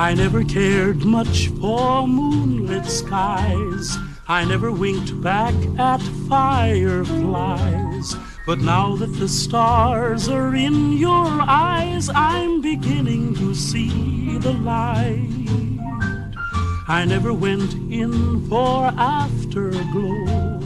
I never cared much for moonlit skies. I never winked back at fireflies. But now that the stars are in your eyes, I'm beginning to see the light. I never went in for afterglow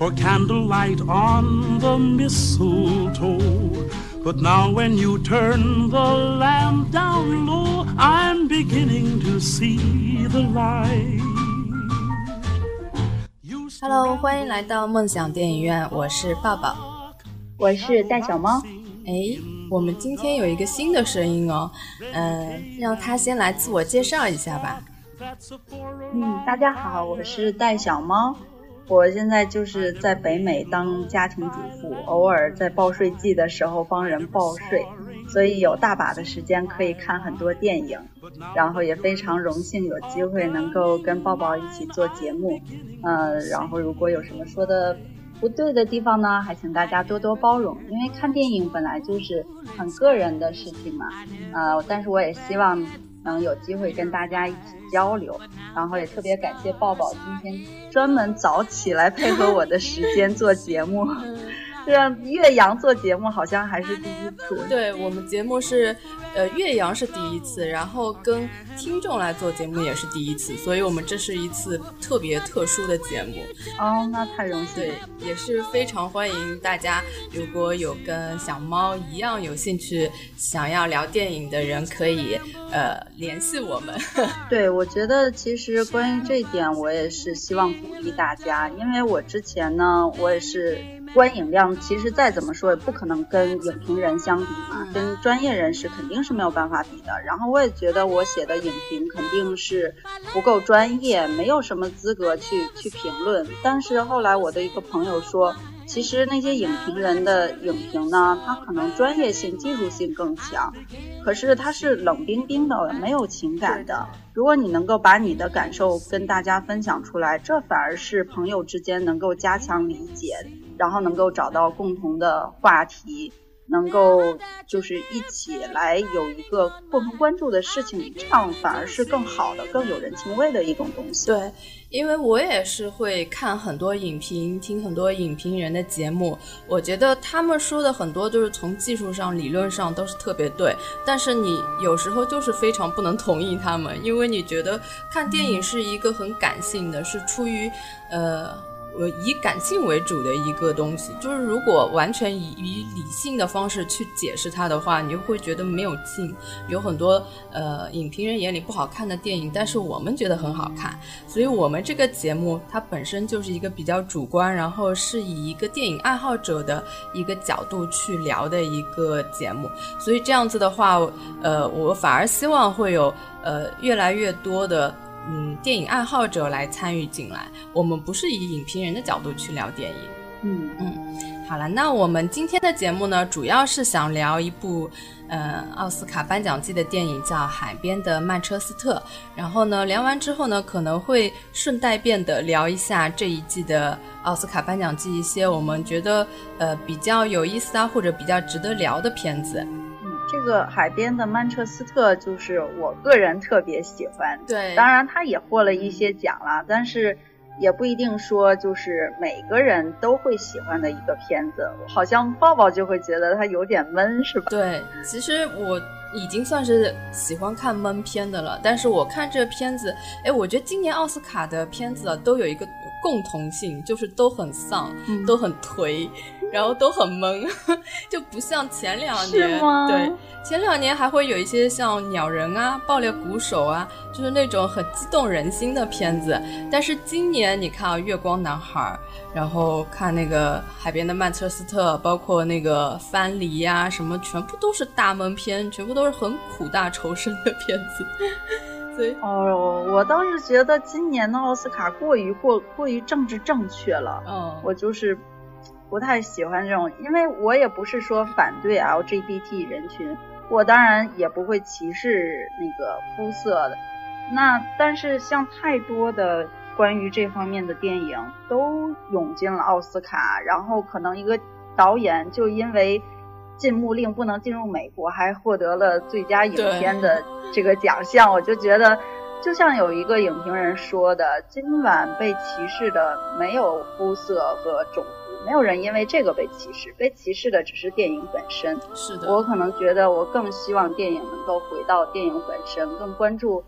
or candlelight on the mistletoe. But now when you turn the lamp down low, I'm beginning to see the light. Hello，欢迎来到梦想电影院，我是抱抱，我是带小猫。哎，我们今天有一个新的声音哦，嗯，让他先来自我介绍一下吧。嗯，大家好，我是带小猫。我现在就是在北美当家庭主妇，偶尔在报税季的时候帮人报税，所以有大把的时间可以看很多电影。然后也非常荣幸有机会能够跟抱抱一起做节目。呃，然后如果有什么说的不对的地方呢，还请大家多多包容，因为看电影本来就是很个人的事情嘛。呃，但是我也希望。能有机会跟大家一起交流，然后也特别感谢抱抱今天专门早起来配合我的时间做节目。这样岳阳做节目好像还是第一次。对我们节目是，呃，岳阳是第一次，然后跟听众来做节目也是第一次，所以我们这是一次特别特殊的节目。哦，那太荣幸。对，也是非常欢迎大家，如果有跟小猫一样有兴趣想要聊电影的人，可以呃联系我们。对，我觉得其实关于这一点，我也是希望鼓励大家，因为我之前呢，我也是。观影量其实再怎么说也不可能跟影评人相比嘛，跟专业人士肯定是没有办法比的。然后我也觉得我写的影评肯定是不够专业，没有什么资格去去评论。但是后来我的一个朋友说，其实那些影评人的影评呢，他可能专业性、技术性更强，可是他是冷冰冰的，没有情感的。如果你能够把你的感受跟大家分享出来，这反而是朋友之间能够加强理解。然后能够找到共同的话题，能够就是一起来有一个共同关注的事情，这样反而是更好的、更有人情味的一种东西。对，因为我也是会看很多影评，听很多影评人的节目，我觉得他们说的很多都是从技术上、理论上都是特别对，但是你有时候就是非常不能同意他们，因为你觉得看电影是一个很感性的，是出于呃。呃，以感性为主的一个东西，就是如果完全以以理性的方式去解释它的话，你就会觉得没有劲。有很多呃影评人眼里不好看的电影，但是我们觉得很好看。所以，我们这个节目它本身就是一个比较主观，然后是以一个电影爱好者的一个角度去聊的一个节目。所以这样子的话，呃，我反而希望会有呃越来越多的。嗯，电影爱好者来参与进来，我们不是以影评人的角度去聊电影。嗯嗯，好了，那我们今天的节目呢，主要是想聊一部，呃，奥斯卡颁奖季的电影，叫《海边的曼彻斯特》。然后呢，聊完之后呢，可能会顺带便的聊一下这一季的奥斯卡颁奖季一些我们觉得呃比较有意思啊，或者比较值得聊的片子。这个海边的曼彻斯特就是我个人特别喜欢，对，当然他也获了一些奖了，但是也不一定说就是每个人都会喜欢的一个片子。好像抱抱就会觉得他有点闷，是吧？对，其实我已经算是喜欢看闷片的了，但是我看这片子，哎，我觉得今年奥斯卡的片子啊都有一个共同性，就是都很丧，都很颓。然后都很懵，就不像前两年。对，前两年还会有一些像《鸟人》啊、《爆裂鼓手》啊，就是那种很激动人心的片子。但是今年你看啊，《月光男孩》，然后看那个《海边的曼彻斯特》，包括那个《藩篱》呀，什么全部都是大闷片，全部都是很苦大仇深的片子。所以，哦，我倒是觉得今年的奥斯卡过于过过于政治正确了。嗯，我就是。不太喜欢这种，因为我也不是说反对 LGBT 人群，我当然也不会歧视那个肤色的。那但是像太多的关于这方面的电影都涌进了奥斯卡，然后可能一个导演就因为禁牧令不能进入美国，还获得了最佳影片的这个奖项。我就觉得，就像有一个影评人说的，今晚被歧视的没有肤色和种族，没有人因为这个被歧视，被歧视的只是电影本身。是的，我可能觉得我更希望电影能够回到电影本身，更关注。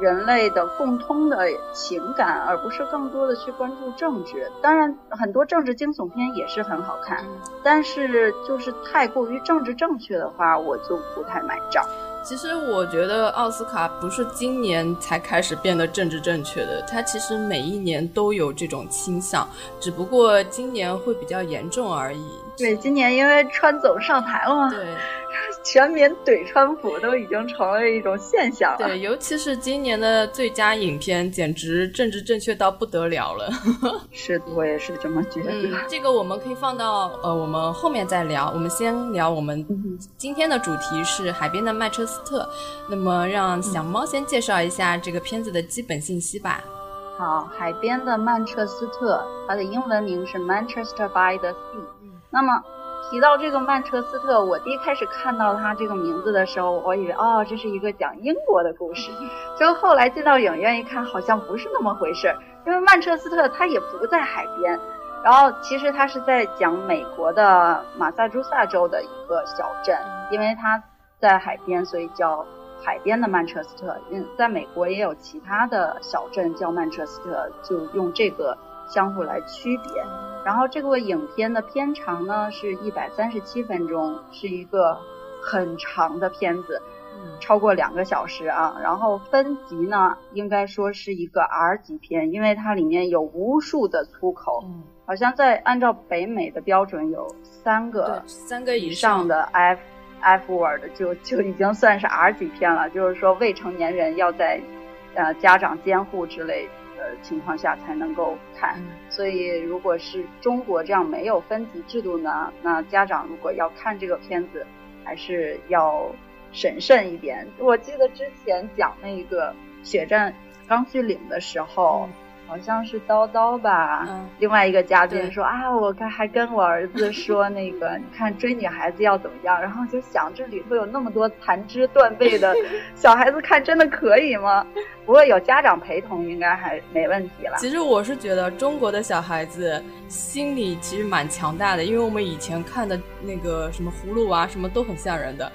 人类的共通的情感，而不是更多的去关注政治。当然，很多政治惊悚片也是很好看，但是就是太过于政治正确的话，我就不太买账。其实我觉得奥斯卡不是今年才开始变得政治正确的，它其实每一年都有这种倾向，只不过今年会比较严重而已。对，今年因为川总上台了嘛。对。全民怼川普都已经成了一种现象了。对，尤其是今年的最佳影片，简直政治正确到不得了了。是，我也是这么觉得。这个我们可以放到呃，我们后面再聊。我们先聊我们今天的主题是海边的曼彻斯特。那么，让小猫先介绍一下这个片子的基本信息吧。好，海边的曼彻斯特，它的英文名是 Manchester by the Sea。那么。提到这个曼彻斯特，我第一开始看到他这个名字的时候，我以为哦，这是一个讲英国的故事。就后来进到影院一看，好像不是那么回事。因为曼彻斯特它也不在海边，然后其实它是在讲美国的马萨诸塞州的一个小镇，因为它在海边，所以叫海边的曼彻斯特。嗯，在美国也有其他的小镇叫曼彻斯特，就用这个。相互来区别，然后这个影片的片长呢是一百三十七分钟，是一个很长的片子，超过两个小时啊。然后分级呢，应该说是一个 R 级片，因为它里面有无数的粗口，好像在按照北美的标准有三个三个以上的 F F word 就就已经算是 R 级片了，就是说未成年人要在呃家长监护之类。的情况下才能够看，所以如果是中国这样没有分级制度呢，那家长如果要看这个片子，还是要审慎一点。我记得之前讲那个血战钢锯岭的时候。好像是叨叨吧，另外一个嘉宾说啊，我看还跟我儿子说那个，你看追女孩子要怎么样，然后就想这里头有那么多残肢断背的 小孩子看真的可以吗？不过有家长陪同应该还没问题了。其实我是觉得中国的小孩子心理其实蛮强大的，因为我们以前看的那个什么葫芦娃什么都很吓人的。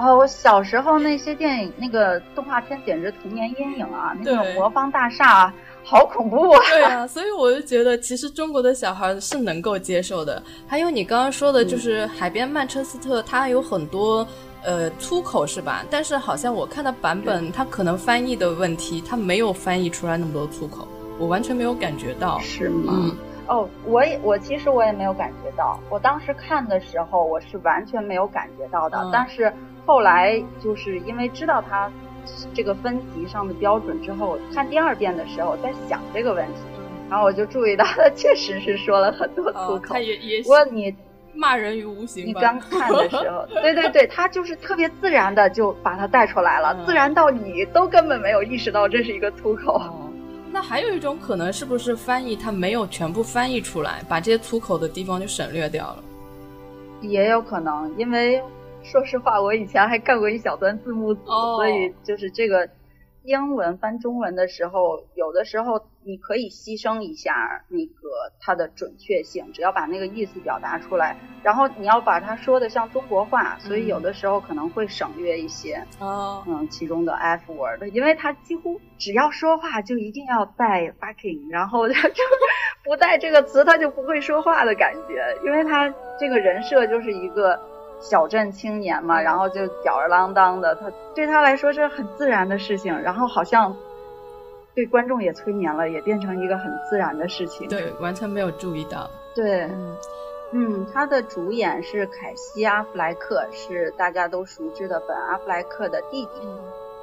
哦，我小时候那些电影、那个动画片简直童年阴影啊！那种魔方大厦，好恐怖啊！对啊，所以我就觉得，其实中国的小孩是能够接受的。还有你刚刚说的，就是海边曼彻斯特，它有很多呃粗口，是吧？但是好像我看的版本，它可能翻译的问题，它没有翻译出来那么多粗口，我完全没有感觉到。是吗？哦，我也我其实我也没有感觉到，我当时看的时候，我是完全没有感觉到的，但是。后来就是因为知道他这个分级上的标准之后，看第二遍的时候在想这个问题，然后我就注意到他确实是说了很多粗 口。也也不过你骂人于无形。你刚看的时候，对对对，他就是特别自然的就把它带出来了，自然到你都根本没有意识到这是一个粗口。那还有一种可能，是不是翻译他没有全部翻译出来，把这些粗口的地方就省略掉了？也有可能，因为。说实话，我以前还干过一小段字幕组，所以就是这个英文翻中文的时候，有的时候你可以牺牲一下那个它的准确性，只要把那个意思表达出来，然后你要把它说的像中国话，所以有的时候可能会省略一些，嗯，其中的 F word，因为他几乎只要说话就一定要带 fucking，然后他就不带这个词他就不会说话的感觉，因为他这个人设就是一个。小镇青年嘛，然后就吊儿郎当的，他对他来说是很自然的事情，然后好像对观众也催眠了，也变成一个很自然的事情。对，完全没有注意到。对，嗯，他的主演是凯西·阿弗莱克，是大家都熟知的本·阿弗莱克的弟弟，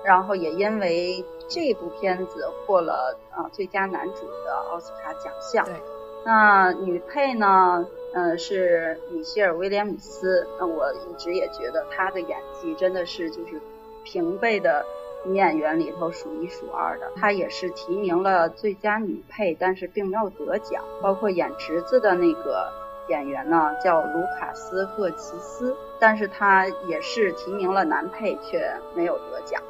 然后也因为这部片子获了啊最佳男主的奥斯卡奖项。对，那女配呢？嗯，是米歇尔·威廉姆斯。那我一直也觉得她的演技真的是就是平辈的女演员里头数一数二的。她也是提名了最佳女配，但是并没有得奖。包括演侄子的那个演员呢叫卢卡斯·赫奇斯，但是他也是提名了男配，却没有得奖。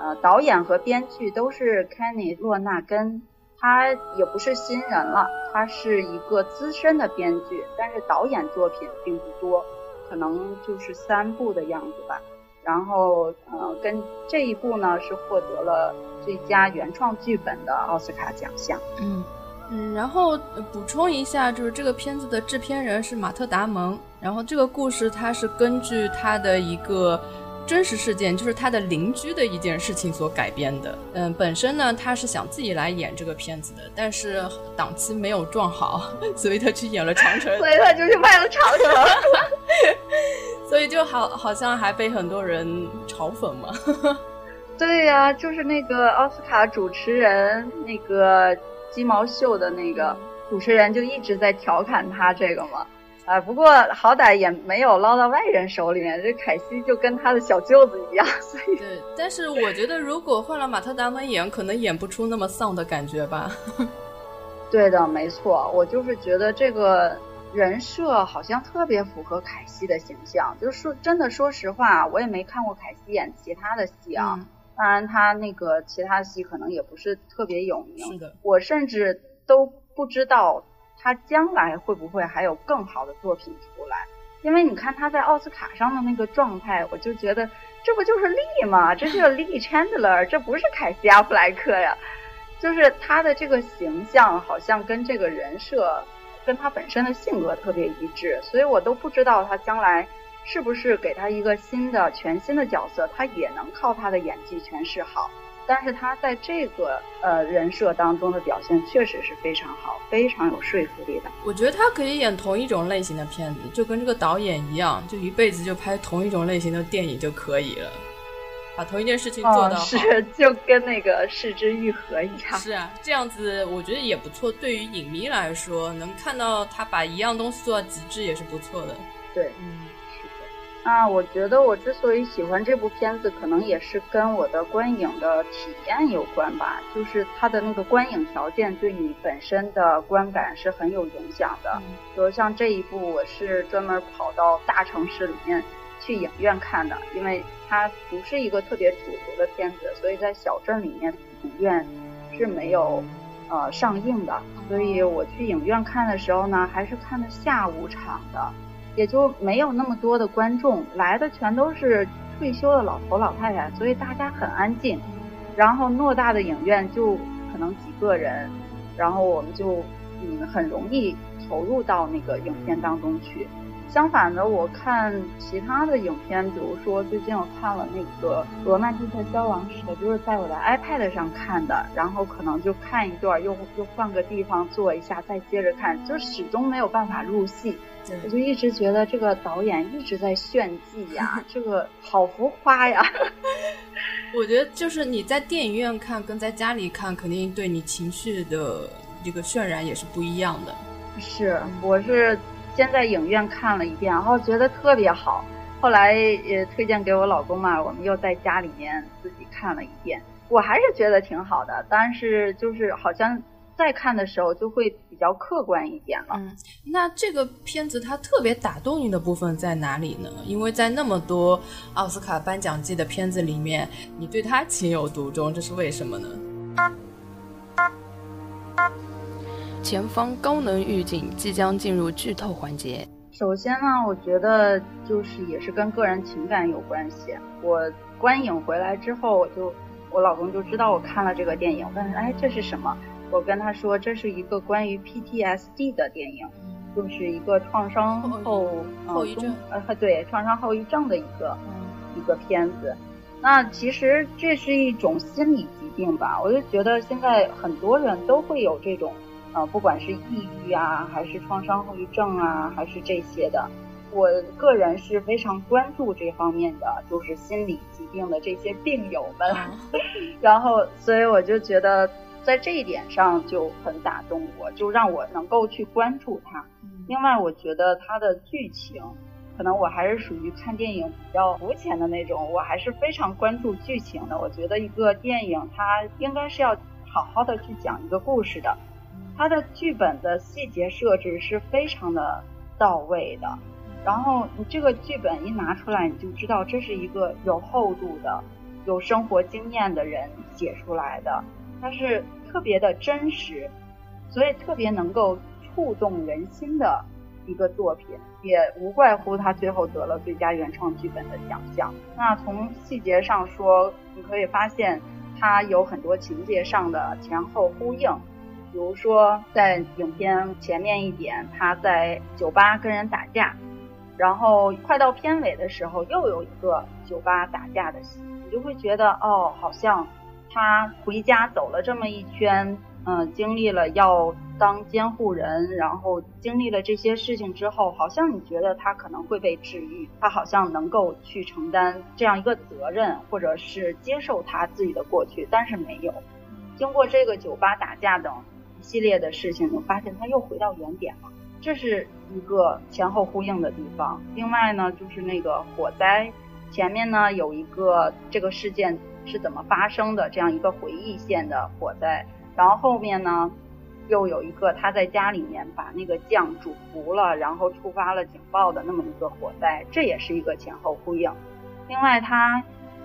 呃，导演和编剧都是凯尼·洛纳根，他也不是新人了，他是一个资深的编剧，但是导演作品并不多，可能就是三部的样子吧。然后，呃，跟这一部呢是获得了最佳原创剧本的奥斯卡奖项。嗯嗯，然后补充一下，就是这个片子的制片人是马特·达蒙，然后这个故事它是根据他的一个。真实事件就是他的邻居的一件事情所改编的。嗯，本身呢，他是想自己来演这个片子的，但是档期没有撞好，所以他去演了长城。所以他就去拍了长城。所以就好，好像还被很多人嘲讽嘛。对呀，就是那个奥斯卡主持人，那个鸡毛秀的那个主持人，就一直在调侃他这个嘛。啊，不过好歹也没有捞到外人手里面，这凯西就跟他的小舅子一样，所以对。但是我觉得，如果换了马特·达蒙演，可能演不出那么丧的感觉吧。对的，没错，我就是觉得这个人设好像特别符合凯西的形象。就是说，真的，说实话，我也没看过凯西演其他的戏啊。当然，他那个其他戏可能也不是特别有名。是的，我甚至都不知道。他将来会不会还有更好的作品出来？因为你看他在奥斯卡上的那个状态，我就觉得这不就是利吗？这是 个利 Chandler，这不是凯西阿弗莱克呀。就是他的这个形象好像跟这个人设，跟他本身的性格特别一致，所以我都不知道他将来是不是给他一个新的、全新的角色，他也能靠他的演技诠释好。但是他在这个呃人设当中的表现确实是非常好，非常有说服力的。我觉得他可以演同一种类型的片子，就跟这个导演一样，就一辈子就拍同一种类型的电影就可以了，把同一件事情做到好。是，就跟那个《失之愈合》一样。是啊，这样子我觉得也不错。对于影迷来说，能看到他把一样东西做到极致也是不错的。对，嗯。那我觉得我之所以喜欢这部片子，可能也是跟我的观影的体验有关吧。就是它的那个观影条件对你本身的观感是很有影响的。比如像这一部，我是专门跑到大城市里面去影院看的，因为它不是一个特别主流的片子，所以在小镇里面影院是没有呃上映的。所以我去影院看的时候呢，还是看的下午场的。也就没有那么多的观众来的，全都是退休的老头老太太，所以大家很安静。然后偌大的影院就可能几个人，然后我们就嗯很容易投入到那个影片当中去。相反的，我看其他的影片，比如说最近我看了那个《罗曼蒂克消亡史》，就是在我的 iPad 上看的，然后可能就看一段，又又换个地方坐一下，再接着看，就始终没有办法入戏。我就一直觉得这个导演一直在炫技呀，这个好浮夸呀。我觉得就是你在电影院看跟在家里看，肯定对你情绪的这个渲染也是不一样的。是，我是先在影院看了一遍，然后觉得特别好，后来也推荐给我老公嘛，我们又在家里面自己看了一遍，我还是觉得挺好的，但是就是好像。再看的时候就会比较客观一点了。嗯，那这个片子它特别打动你的部分在哪里呢？因为在那么多奥斯卡颁奖季的片子里面，你对它情有独钟，这是为什么呢？前方高能预警即将进入剧透环节。首先呢，我觉得就是也是跟个人情感有关系。我观影回来之后，我就我老公就知道我看了这个电影，问哎这是什么？我跟他说，这是一个关于 PTSD 的电影，就是一个创伤后后遗症，呃，对，创伤后遗症的一个一个片子。那其实这是一种心理疾病吧？我就觉得现在很多人都会有这种，呃，不管是抑郁啊，还是创伤后遗症啊，还是这些的。我个人是非常关注这方面的，就是心理疾病的这些病友们。然后，所以我就觉得。在这一点上就很打动我，就让我能够去关注它。另外，我觉得它的剧情，可能我还是属于看电影比较肤浅的那种，我还是非常关注剧情的。我觉得一个电影它应该是要好好的去讲一个故事的，它的剧本的细节设置是非常的到位的。然后你这个剧本一拿出来，你就知道这是一个有厚度的、有生活经验的人写出来的，它是特别的真实，所以特别能够触动人心的一个作品，也无怪乎他最后得了最佳原创剧本的奖项。那从细节上说，你可以发现它有很多情节上的前后呼应。比如说，在影片前面一点，他在酒吧跟人打架，然后快到片尾的时候，又有一个酒吧打架的戏，你就会觉得，哦，好像他回家走了这么一圈，嗯，经历了要当监护人，然后经历了这些事情之后，好像你觉得他可能会被治愈，他好像能够去承担这样一个责任，或者是接受他自己的过去，但是没有。经过这个酒吧打架等一。系列的事情，我发现他又回到原点了，这是一个前后呼应的地方。另外呢，就是那个火灾，前面呢有一个这个事件是怎么发生的这样一个回忆线的火灾，然后后面呢又有一个他在家里面把那个酱煮糊了，然后触发了警报的那么一个火灾，这也是一个前后呼应。另外，它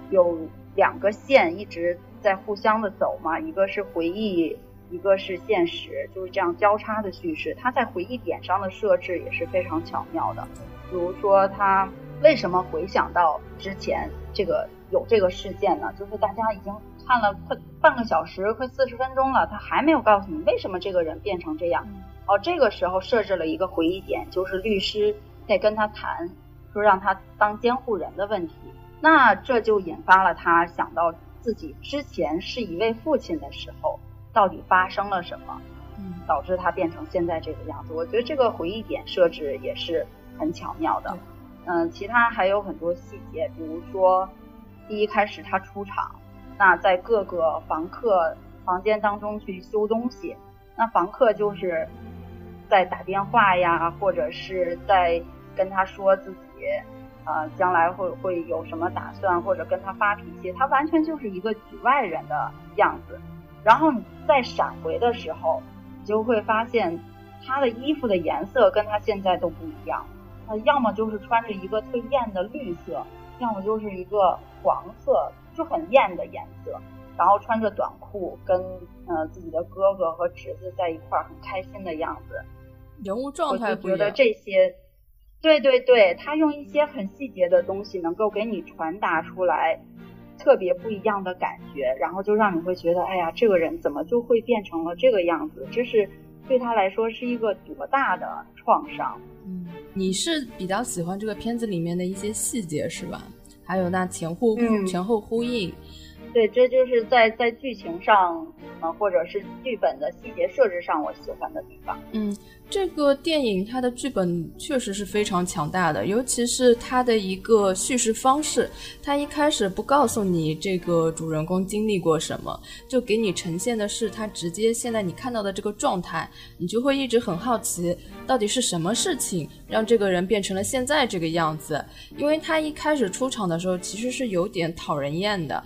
有两个线一直在互相的走嘛，一个是回忆。一个是现实，就是这样交叉的叙事。他在回忆点上的设置也是非常巧妙的。比如说，他为什么回想到之前这个有这个事件呢？就是大家已经看了快半个小时，快四十分钟了，他还没有告诉你为什么这个人变成这样。哦，这个时候设置了一个回忆点，就是律师在跟他谈，说让他当监护人的问题。那这就引发了他想到自己之前是一位父亲的时候。到底发生了什么，导致他变成现在这个样子？我觉得这个回忆点设置也是很巧妙的。嗯，其他还有很多细节，比如说，第一开始他出场，那在各个房客房间当中去修东西，那房客就是在打电话呀，或者是在跟他说自己，呃，将来会会有什么打算，或者跟他发脾气，他完全就是一个局外人的样子。然后你再闪回的时候，你就会发现他的衣服的颜色跟他现在都不一样。他要么就是穿着一个特艳的绿色，要么就是一个黄色，就很艳的颜色。然后穿着短裤，跟呃自己的哥哥和侄子在一块儿，很开心的样子。人物状态不一样。我觉得这些，对对对，他用一些很细节的东西，能够给你传达出来。特别不一样的感觉，然后就让你会觉得，哎呀，这个人怎么就会变成了这个样子？这是对他来说是一个多大的创伤？嗯，你是比较喜欢这个片子里面的一些细节是吧？还有那前后前后呼应。对，这就是在在剧情上，呃，或者是剧本的细节设置上，我喜欢的地方。嗯，这个电影它的剧本确实是非常强大的，尤其是它的一个叙事方式，它一开始不告诉你这个主人公经历过什么，就给你呈现的是他直接现在你看到的这个状态，你就会一直很好奇，到底是什么事情让这个人变成了现在这个样子？因为他一开始出场的时候其实是有点讨人厌的。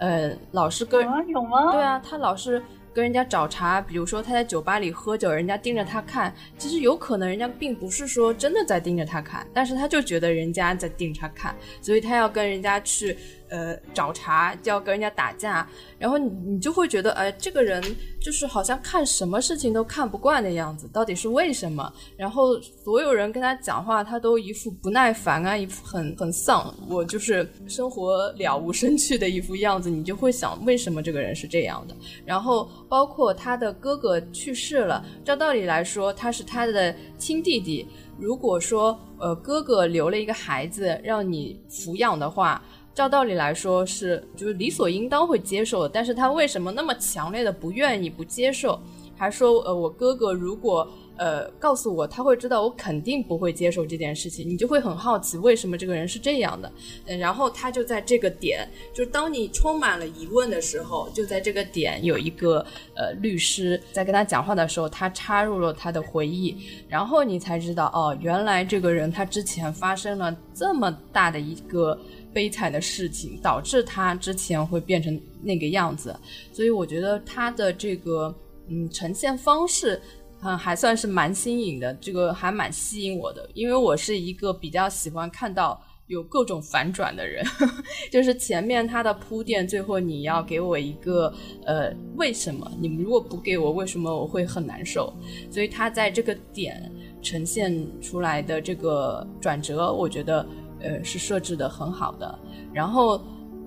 呃，老是跟有吗？对啊，他老是跟人家找茬，比如说他在酒吧里喝酒，人家盯着他看，其实有可能人家并不是说真的在盯着他看，但是他就觉得人家在盯着他看，所以他要跟人家去。呃，找茬就要跟人家打架，然后你你就会觉得，哎，这个人就是好像看什么事情都看不惯的样子，到底是为什么？然后所有人跟他讲话，他都一副不耐烦啊，一副很很丧，我就是生活了无生趣的一副样子，你就会想，为什么这个人是这样的？然后包括他的哥哥去世了，照道理来说，他是他的亲弟弟，如果说呃哥哥留了一个孩子让你抚养的话。照道理来说是，就是理所应当会接受的，但是他为什么那么强烈的不愿意不接受？还说，呃，我哥哥如果呃告诉我，他会知道我肯定不会接受这件事情，你就会很好奇为什么这个人是这样的。嗯，然后他就在这个点，就是当你充满了疑问的时候，就在这个点有一个呃律师在跟他讲话的时候，他插入了他的回忆，然后你才知道，哦，原来这个人他之前发生了这么大的一个。悲惨的事情导致他之前会变成那个样子，所以我觉得他的这个嗯呈现方式嗯，还算是蛮新颖的，这个还蛮吸引我的，因为我是一个比较喜欢看到有各种反转的人，就是前面他的铺垫，最后你要给我一个呃为什么？你们如果不给我为什么，我会很难受。所以他在这个点呈现出来的这个转折，我觉得呃是设置的很好的。然后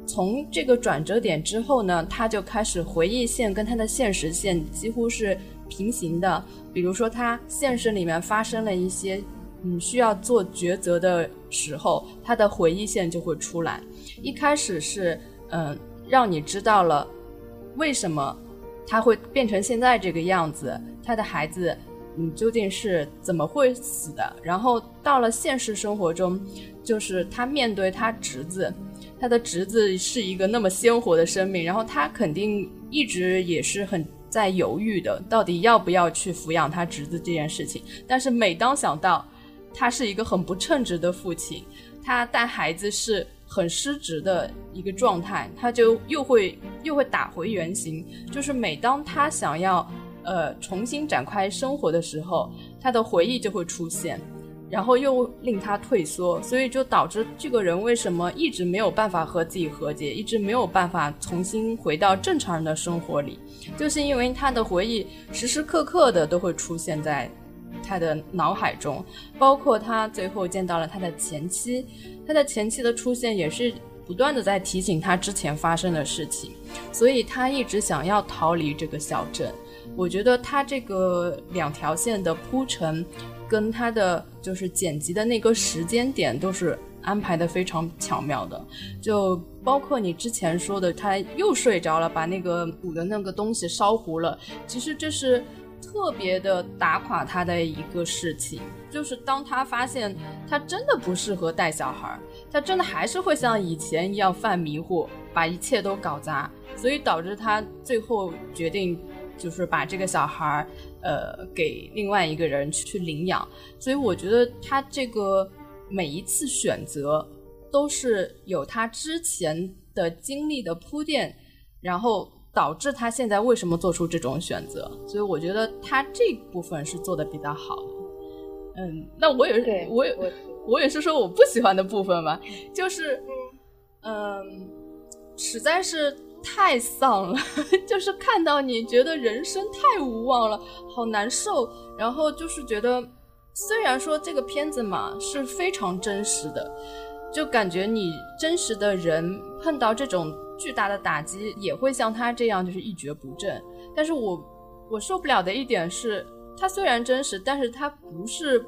从这个转折点之后呢，他就开始回忆线跟他的现实线几乎是。平行的，比如说他现实里面发生了一些，嗯，需要做抉择的时候，他的回忆线就会出来。一开始是，嗯，让你知道了为什么他会变成现在这个样子，他的孩子，你，究竟是怎么会死的。然后到了现实生活中，就是他面对他侄子，他的侄子是一个那么鲜活的生命，然后他肯定一直也是很。在犹豫的，到底要不要去抚养他侄子这件事情。但是每当想到他是一个很不称职的父亲，他带孩子是很失职的一个状态，他就又会又会打回原形。就是每当他想要呃重新展开生活的时候，他的回忆就会出现。然后又令他退缩，所以就导致这个人为什么一直没有办法和自己和解，一直没有办法重新回到正常人的生活里，就是因为他的回忆时时刻刻的都会出现在他的脑海中，包括他最后见到了他的前妻，他的前妻的出现也是不断的在提醒他之前发生的事情，所以他一直想要逃离这个小镇。我觉得他这个两条线的铺陈。跟他的就是剪辑的那个时间点都是安排的非常巧妙的，就包括你之前说的他又睡着了，把那个补的那个东西烧糊了。其实这是特别的打垮他的一个事情，就是当他发现他真的不适合带小孩，他真的还是会像以前一样犯迷糊，把一切都搞砸，所以导致他最后决定就是把这个小孩儿。呃，给另外一个人去领养，所以我觉得他这个每一次选择都是有他之前的经历的铺垫，然后导致他现在为什么做出这种选择。所以我觉得他这部分是做的比较好的。嗯，那我也是，我也我我也是说我不喜欢的部分吧，就是嗯，实在是。太丧了，就是看到你觉得人生太无望了，好难受。然后就是觉得，虽然说这个片子嘛是非常真实的，就感觉你真实的人碰到这种巨大的打击也会像他这样就是一蹶不振。但是我我受不了的一点是，他虽然真实，但是他不是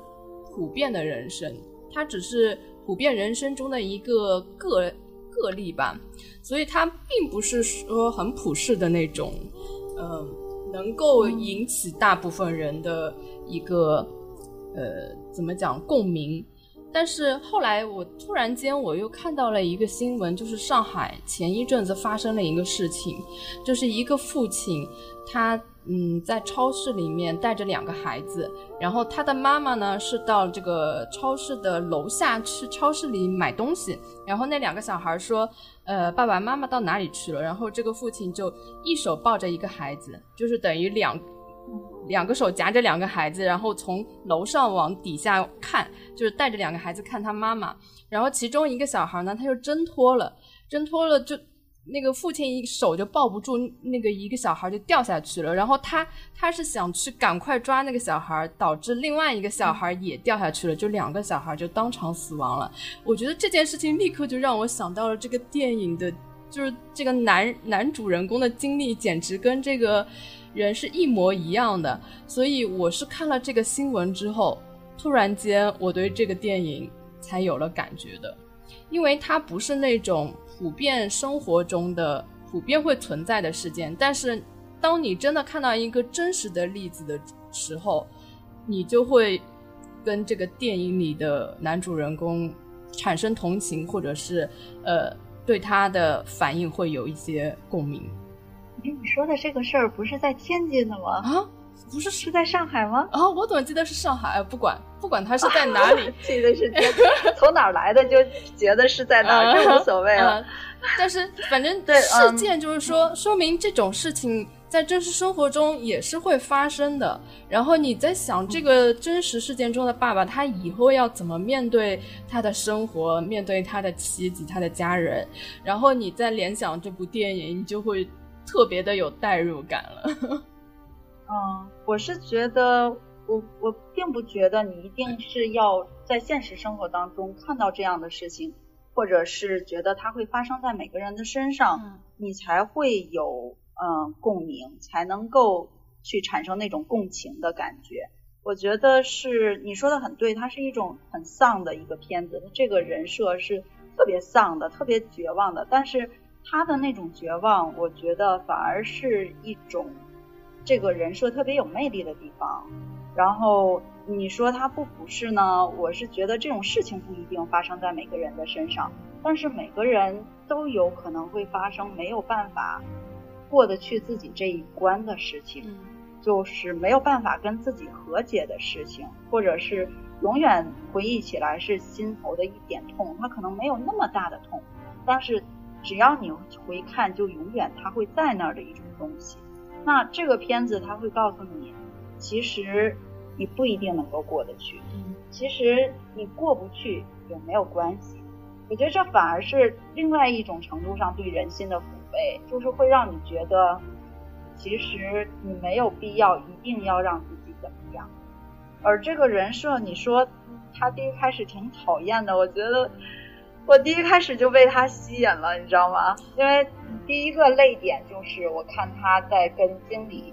普遍的人生，他只是普遍人生中的一个个。个例吧，所以它并不是说很普世的那种，嗯，能够引起大部分人的一个，呃，怎么讲共鸣？但是后来我突然间我又看到了一个新闻，就是上海前一阵子发生了一个事情，就是一个父亲他。嗯，在超市里面带着两个孩子，然后他的妈妈呢是到这个超市的楼下去超市里买东西，然后那两个小孩说，呃，爸爸妈妈到哪里去了？然后这个父亲就一手抱着一个孩子，就是等于两两个手夹着两个孩子，然后从楼上往底下看，就是带着两个孩子看他妈妈，然后其中一个小孩呢，他就挣脱了，挣脱了就。那个父亲一手就抱不住那个一个小孩就掉下去了，然后他他是想去赶快抓那个小孩，导致另外一个小孩也掉下去了，就两个小孩就当场死亡了。我觉得这件事情立刻就让我想到了这个电影的，就是这个男男主人公的经历简直跟这个人是一模一样的。所以我是看了这个新闻之后，突然间我对这个电影才有了感觉的，因为它不是那种。普遍生活中的普遍会存在的事件，但是当你真的看到一个真实的例子的时候，你就会跟这个电影里的男主人公产生同情，或者是呃对他的反应会有一些共鸣。哎，你说的这个事儿不是在天津的吗？啊，不是是在上海吗？啊，我怎么记得是上海？不管不管他是在哪里，记得是从哪儿来的就觉得是在哪儿，这无所谓了。但是反正事件就是说，说明这种事情在真实生活中也是会发生的。然后你在想这个真实事件中的爸爸，他以后要怎么面对他的生活，面对他的妻子、他的家人。然后你在联想这部电影，你就会特别的有代入感了。嗯，我是觉得，我我并不觉得你一定是要在现实生活当中看到这样的事情，或者是觉得它会发生在每个人的身上，你才会有嗯共鸣，才能够去产生那种共情的感觉。我觉得是你说的很对，它是一种很丧的一个片子，这个人设是特别丧的，特别绝望的，但是他的那种绝望，我觉得反而是一种。这个人设特别有魅力的地方，然后你说他不普世呢？我是觉得这种事情不一定发生在每个人的身上，但是每个人都有可能会发生没有办法过得去自己这一关的事情，就是没有办法跟自己和解的事情，或者是永远回忆起来是心头的一点痛。他可能没有那么大的痛，但是只要你回看，就永远他会在那儿的一种东西。那这个片子他会告诉你，其实你不一定能够过得去，其实你过不去也没有关系。我觉得这反而是另外一种程度上对人心的抚慰，就是会让你觉得，其实你没有必要一定要让自己怎么样。而这个人设，你说他第一开始挺讨厌的，我觉得。我第一开始就被他吸引了，你知道吗？因为第一个泪点就是我看他在跟经理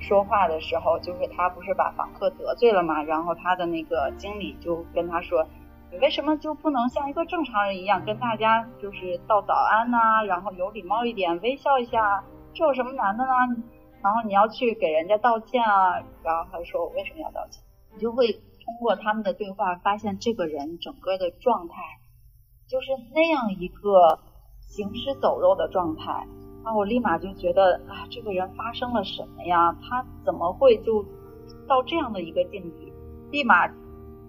说话的时候，就是他不是把访客得罪了嘛，然后他的那个经理就跟他说：“你为什么就不能像一个正常人一样跟大家就是道早安呐，然后有礼貌一点，微笑一下，这有什么难的呢？然后你要去给人家道歉啊。”然后他说：“我为什么要道歉？”你就会通过他们的对话发现这个人整个的状态。就是那样一个行尸走肉的状态啊！我立马就觉得啊，这个人发生了什么呀？他怎么会就到这样的一个境地？立马，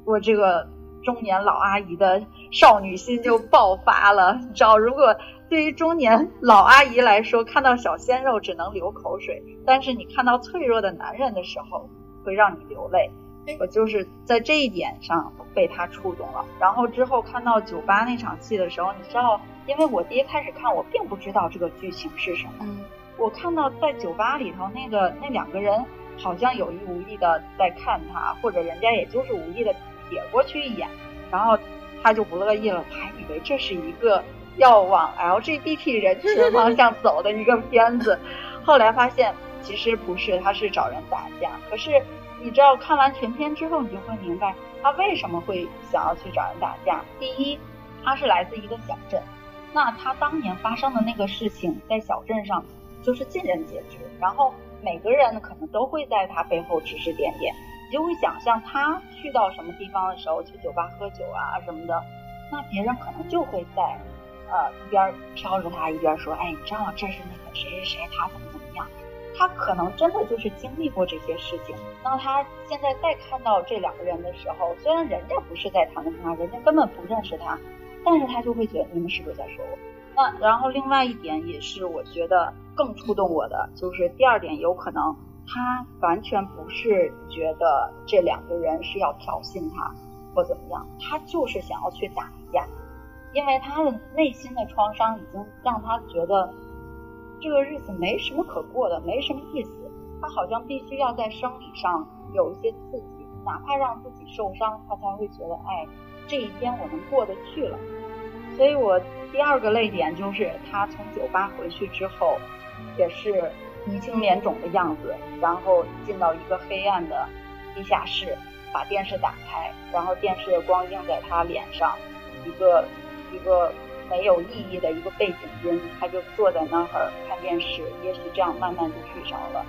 我这个中年老阿姨的少女心就爆发了。你知道，如果对于中年老阿姨来说，看到小鲜肉只能流口水，但是你看到脆弱的男人的时候，会让你流泪。我就是在这一点上被他触动了，然后之后看到酒吧那场戏的时候，你知道，因为我爹开始看，我并不知道这个剧情是什么。我看到在酒吧里头那个那两个人好像有意无意的在看他，或者人家也就是无意的瞥过去一眼，然后他就不乐意了，还以为这是一个要往 LGBT 人群方向走的一个片子，后来发现其实不是，他是找人打架，可是。你知道看完全片之后，你就会明白他为什么会想要去找人打架。第一，他是来自一个小镇，那他当年发生的那个事情在小镇上就是尽人皆知，然后每个人可能都会在他背后指指点点。你就会想象他去到什么地方的时候，去酒吧喝酒啊什么的，那别人可能就会在呃一边飘着他，一边说：“哎，你知道？这是那个谁谁谁，他怎么。”他可能真的就是经历过这些事情，那他现在再看到这两个人的时候，虽然人家不是在谈论他，人家根本不认识他，但是他就会觉得你们是不是在说我？那然后另外一点也是我觉得更触动我的，就是第二点，有可能他完全不是觉得这两个人是要挑衅他或怎么样，他就是想要去打一架，因为他的内心的创伤已经让他觉得。这个日子没什么可过的，没什么意思。他好像必须要在生理上有一些刺激，哪怕让自己受伤，他才会觉得，哎，这一天我能过得去了。所以我第二个泪点就是他从酒吧回去之后，也是鼻青脸肿的样子，然后进到一个黑暗的地下室，把电视打开，然后电视的光映在他脸上，一个一个。没有意义的一个背景音，他就坐在那儿看电视，也许这样慢慢就睡着了。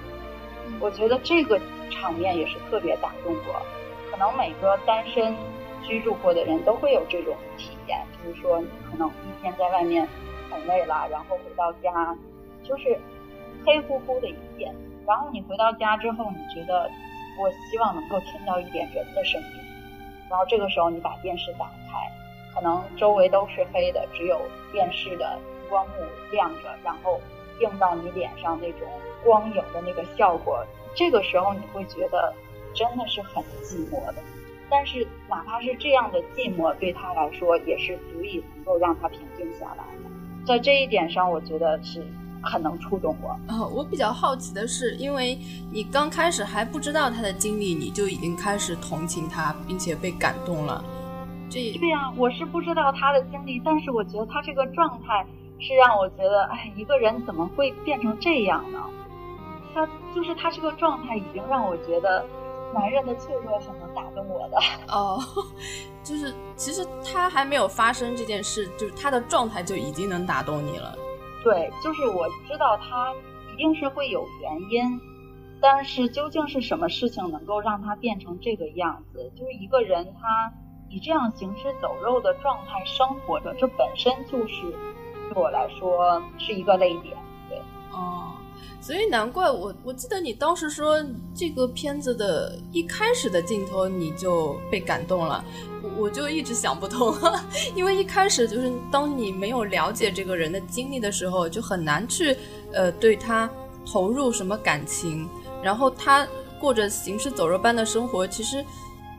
我觉得这个场面也是特别打动我。可能每个单身居住过的人都会有这种体验，就是说，可能一天在外面很累了，然后回到家就是黑乎乎的一片，然后你回到家之后，你觉得我希望能够听到一点人的声音，然后这个时候你把电视打开。可能周围都是黑的，只有电视的光幕亮着，然后映到你脸上那种光影的那个效果，这个时候你会觉得真的是很寂寞的。但是哪怕是这样的寂寞，对他来说也是足以能够让他平静下来的。在这一点上，我觉得是很能触动我。啊，我比较好奇的是，因为你刚开始还不知道他的经历，你就已经开始同情他，并且被感动了。这对呀，我是不知道他的经历，但是我觉得他这个状态是让我觉得，哎，一个人怎么会变成这样呢？他就是他这个状态已经让我觉得。男人的脆弱很能打动我的哦，就是其实他还没有发生这件事，就是他的状态就已经能打动你了。对，就是我知道他一定是会有原因，但是究竟是什么事情能够让他变成这个样子？就是一个人他以这样行尸走肉的状态生活着，这本身就是对我来说是一个泪点。对，哦。所以难怪我，我记得你当时说这个片子的一开始的镜头你就被感动了，我我就一直想不通，因为一开始就是当你没有了解这个人的经历的时候，就很难去呃对他投入什么感情，然后他过着行尸走肉般的生活，其实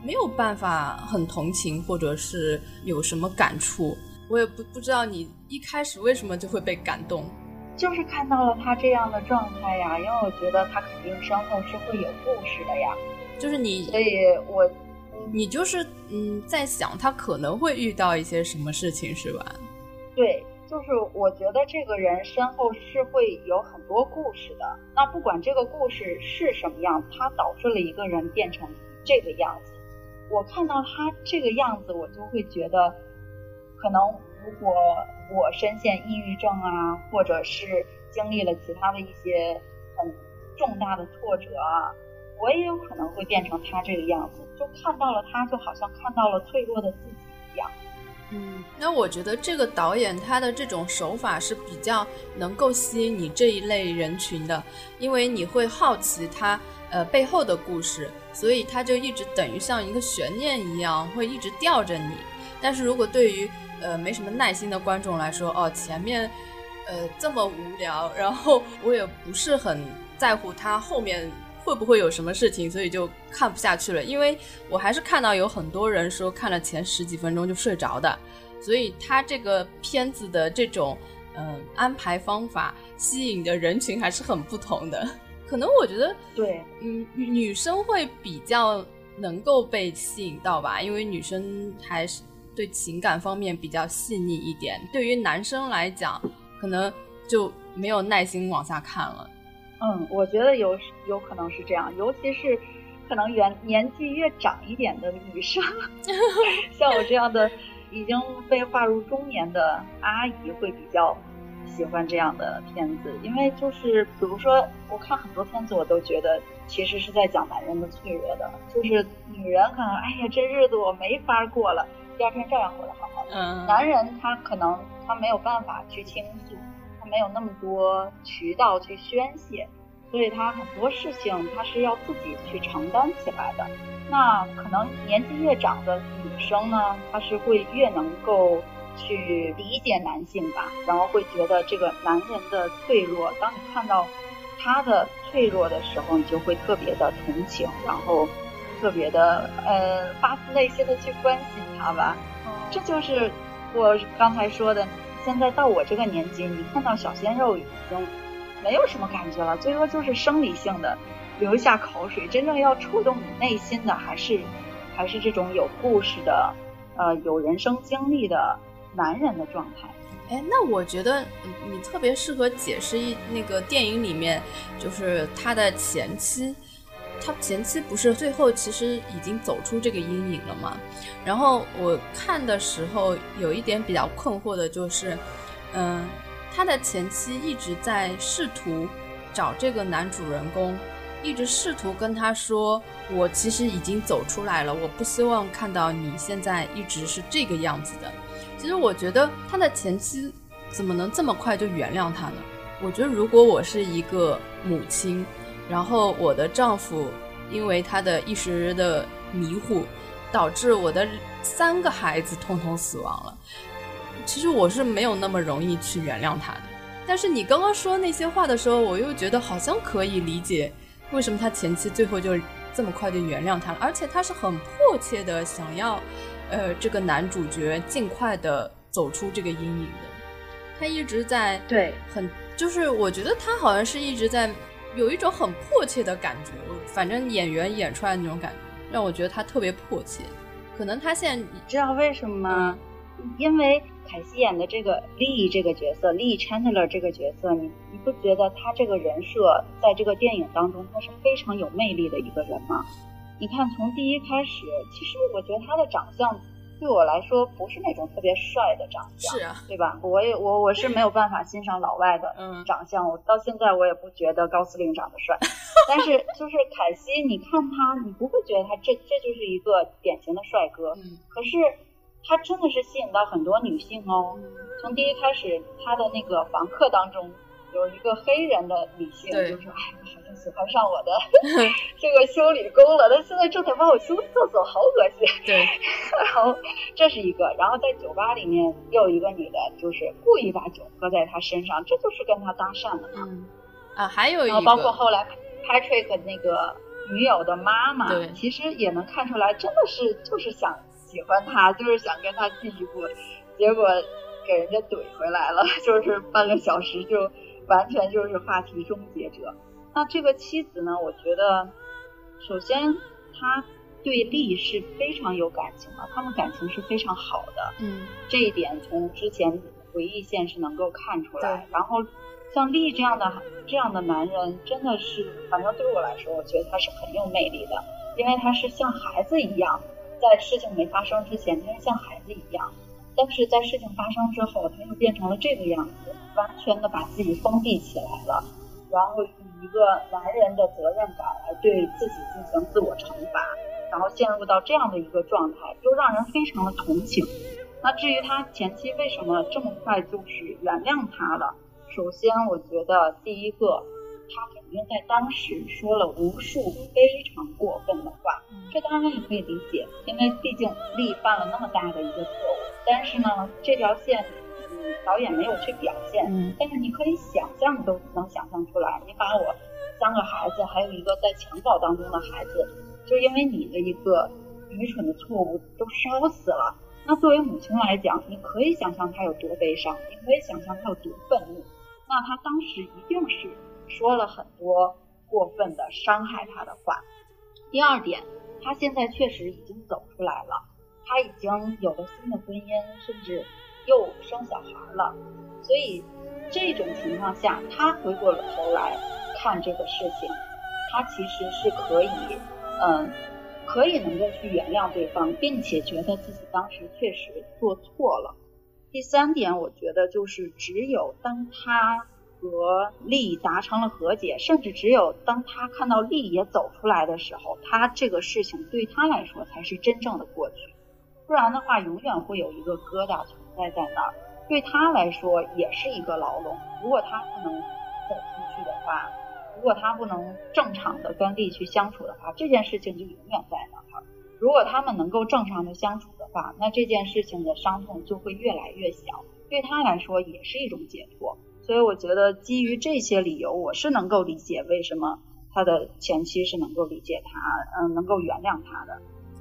没有办法很同情或者是有什么感触，我也不不知道你一开始为什么就会被感动。就是看到了他这样的状态呀，因为我觉得他肯定身后是会有故事的呀。就是你，所以我，你就是嗯，在想他可能会遇到一些什么事情，是吧？对，就是我觉得这个人身后是会有很多故事的。那不管这个故事是什么样，它导致了一个人变成这个样子。我看到他这个样子，我就会觉得，可能如果。我深陷抑郁症啊，或者是经历了其他的一些很重大的挫折啊，我也有可能会变成他这个样子。就看到了他，就好像看到了脆弱的自己一样。嗯，那我觉得这个导演他的这种手法是比较能够吸引你这一类人群的，因为你会好奇他呃背后的故事，所以它就一直等于像一个悬念一样，会一直吊着你。但是如果对于呃，没什么耐心的观众来说，哦，前面，呃，这么无聊，然后 我也不是很在乎他后面会不会有什么事情，所以就看不下去了。因为我还是看到有很多人说看了前十几分钟就睡着的，所以他这个片子的这种嗯安排方法吸引的人群还是很不同的。可能我觉得对，嗯，女生会比较能够被吸引到吧，因为女生还是。对情感方面比较细腻一点，对于男生来讲，可能就没有耐心往下看了。嗯，我觉得有有可能是这样，尤其是可能原年纪越长一点的女生，像我这样的已经被划入中年的阿姨会比较喜欢这样的片子，因为就是比如说我看很多片子，我都觉得其实是在讲男人的脆弱的，就是女人可能哎呀这日子我没法过了。第二天照样活得好好的。嗯，男人他可能他没有办法去倾诉，他没有那么多渠道去宣泄，所以他很多事情他是要自己去承担起来的。那可能年纪越长的女生呢，她是会越能够去理解男性吧，然后会觉得这个男人的脆弱，当你看到他的脆弱的时候，你就会特别的同情，然后。特别的，呃，发自内心的去关心他吧，这就是我刚才说的。现在到我这个年纪，你看到小鲜肉已经没有什么感觉了，最多就是生理性的流一下口水。真正要触动你内心的，还是还是这种有故事的，呃，有人生经历的男人的状态。哎，那我觉得你特别适合解释一那个电影里面，就是他的前妻。他前妻不是最后其实已经走出这个阴影了吗？然后我看的时候有一点比较困惑的就是，嗯，他的前妻一直在试图找这个男主人公，一直试图跟他说：“我其实已经走出来了，我不希望看到你现在一直是这个样子的。”其实我觉得他的前妻怎么能这么快就原谅他呢？我觉得如果我是一个母亲。然后我的丈夫因为他的一时的迷糊，导致我的三个孩子通通死亡了。其实我是没有那么容易去原谅他的。但是你刚刚说那些话的时候，我又觉得好像可以理解为什么他前妻最后就这么快就原谅他了，而且他是很迫切的想要，呃，这个男主角尽快的走出这个阴影的。他一直在对很，就是我觉得他好像是一直在有一种很迫切的感觉，反正演员演出来的那种感觉，让我觉得他特别迫切。可能他现在你知道为什么吗？因为凯西演的这个利这个角色，利 Chandler 这个角色，你你不觉得他这个人设在这个电影当中他是非常有魅力的一个人吗？你看从第一开始，其实我觉得他的长相对我来说不是那种特别帅的长相，是啊，对吧？我也我我是没有办法欣赏老外的长相，我到现在我也不觉得高司令长得帅，但是就是凯西，你看他，你不会觉得他这这就是一个典型的帅哥，可是。他真的是吸引到很多女性哦。从第一开始，他的那个房客当中有一个黑人的女性，就说：“哎，我好像喜欢上我的 这个修理工了。他现在正在帮我修厕所，好恶心。”对。然后这是一个，然后在酒吧里面又有一个女的，就是故意把酒喝在他身上，这就是跟他搭讪的嘛。啊，还有一个，包括后来 Patrick 那个女友的妈妈，其实也能看出来，真的是就是想。喜欢他就是想跟他进一步，结果给人家怼回来了，就是半个小时就完全就是话题终结者。那这个妻子呢？我觉得，首先他对丽是非常有感情的，他们感情是非常好的。嗯，这一点从之前回忆线是能够看出来。然后像丽这样的这样的男人，真的是，反正对我来说，我觉得他是很有魅力的，因为他是像孩子一样。在事情没发生之前，他是像孩子一样；但是在事情发生之后，他又变成了这个样子，完全的把自己封闭起来了，然后以一个男人的责任感来对自己进行自我惩罚，然后陷入到这样的一个状态，又让人非常的同情。那至于他前妻为什么这么快就是原谅他了？首先，我觉得第一个。他肯定在当时说了无数非常过分的话，这当然也可以理解，因为毕竟丽犯了那么大的一个错误。但是呢，这条线，嗯，导演没有去表现。嗯。但是你可以想象，都能想象出来，你把我三个孩子，还有一个在襁褓当中的孩子，就因为你的一个愚蠢的错误都烧死了。那作为母亲来讲，你可以想象她有多悲伤，你可以想象她有多愤怒。那她当时一定是。说了很多过分的伤害他的话。第二点，他现在确实已经走出来了，他已经有了新的婚姻，甚至又生小孩了。所以这种情况下，他回过了头来看这个事情，他其实是可以，嗯，可以能够去原谅对方，并且觉得自己当时确实做错了。第三点，我觉得就是只有当他。和利达成了和解，甚至只有当他看到利也走出来的时候，他这个事情对他来说才是真正的过去。不然的话，永远会有一个疙瘩存在在那儿，对他来说也是一个牢笼。如果他不能走出去的话，如果他不能正常的跟利去相处的话，这件事情就永远在那儿。如果他们能够正常的相处的话，那这件事情的伤痛就会越来越小，对他来说也是一种解脱。所以我觉得，基于这些理由，我是能够理解为什么他的前妻是能够理解他，嗯，能够原谅他的。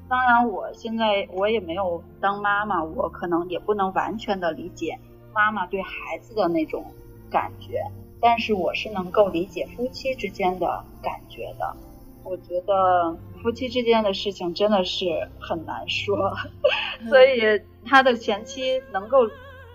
当然，我现在我也没有当妈妈，我可能也不能完全的理解妈妈对孩子的那种感觉，但是我是能够理解夫妻之间的感觉的。我觉得夫妻之间的事情真的是很难说，所以他的前妻能够。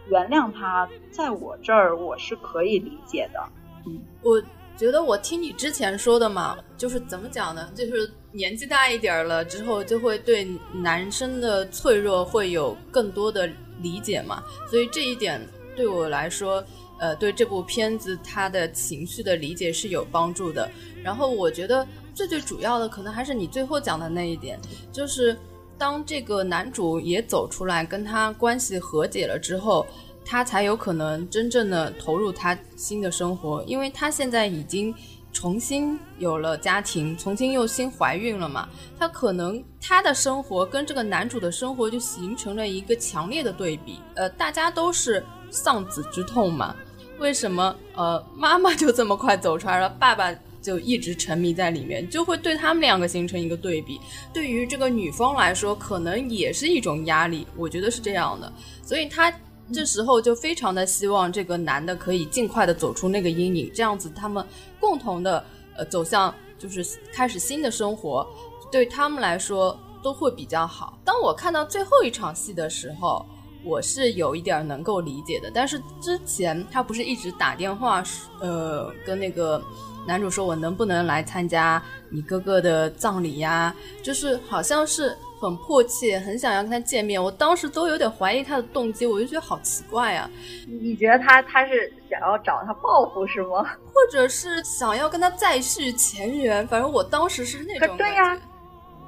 原谅他，在我这儿我是可以理解的。嗯，我觉得我听你之前说的嘛，就是怎么讲呢？就是年纪大一点了之后，就会对男生的脆弱会有更多的理解嘛。所以这一点对我来说，呃，对这部片子他的情绪的理解是有帮助的。然后我觉得最最主要的，可能还是你最后讲的那一点，就是。当这个男主也走出来，跟他关系和解了之后，他才有可能真正的投入他新的生活，因为他现在已经重新有了家庭，重新又新怀孕了嘛。他可能他的生活跟这个男主的生活就形成了一个强烈的对比。呃，大家都是丧子之痛嘛，为什么呃妈妈就这么快走出来了，爸爸就一直沉迷在里面，就会对他们两个形成一个对比。对于这个女方来说，可能也是一种压力，我觉得是这样的。所以她这时候就非常的希望这个男的可以尽快的走出那个阴影，这样子他们共同的呃走向就是开始新的生活，对他们来说都会比较好。当我看到最后一场戏的时候。我是有一点能够理解的，但是之前他不是一直打电话，呃，跟那个男主说，我能不能来参加你哥哥的葬礼呀？就是好像是很迫切，很想要跟他见面。我当时都有点怀疑他的动机，我就觉得好奇怪啊。你觉得他他是想要找他报复是吗？或者是想要跟他再续前缘？反正我当时是那种对呀。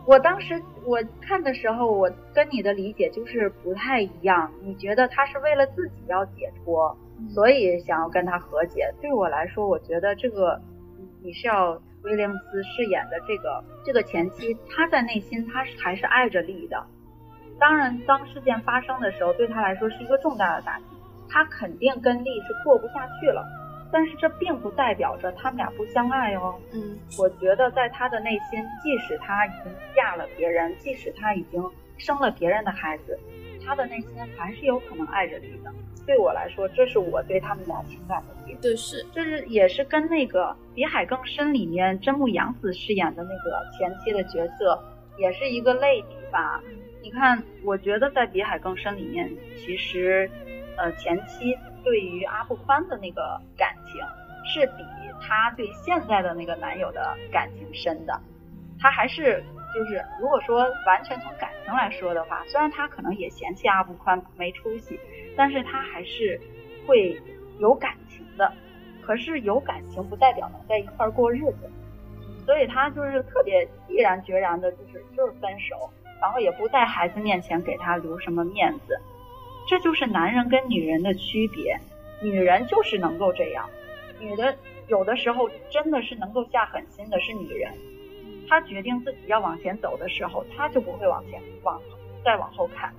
我当时我看的时候，我跟你的理解就是不太一样。你觉得他是为了自己要解脱，所以想要跟他和解。对我来说，我觉得这个你是要威廉姆斯饰演的这个这个前妻，他在内心他是还是爱着丽的。当然，当事件发生的时候，对他来说是一个重大的打击，他肯定跟丽是过不下去了。但是这并不代表着他们俩不相爱哦。嗯，我觉得在他的内心，即使他已经嫁了别人，即使他已经生了别人的孩子，他的内心还是有可能爱着你的。对我来说，这是我对他们俩情感的解对，是，这是也是跟那个《比海更深》里面真木阳子饰演的那个前妻的角色，也是一个类比吧。你看，我觉得在《比海更深》里面，其实，呃，前妻。对于阿布宽的那个感情，是比他对现在的那个男友的感情深的。他还是就是，如果说完全从感情来说的话，虽然他可能也嫌弃阿布宽没出息，但是他还是会有感情的。可是有感情不代表能在一块过日子，所以他就是特别毅然决然的，就是就是分手，然后也不在孩子面前给他留什么面子。这就是男人跟女人的区别，女人就是能够这样，女的有的时候真的是能够下狠心的，是女人。她决定自己要往前走的时候，她就不会往前往再往后看。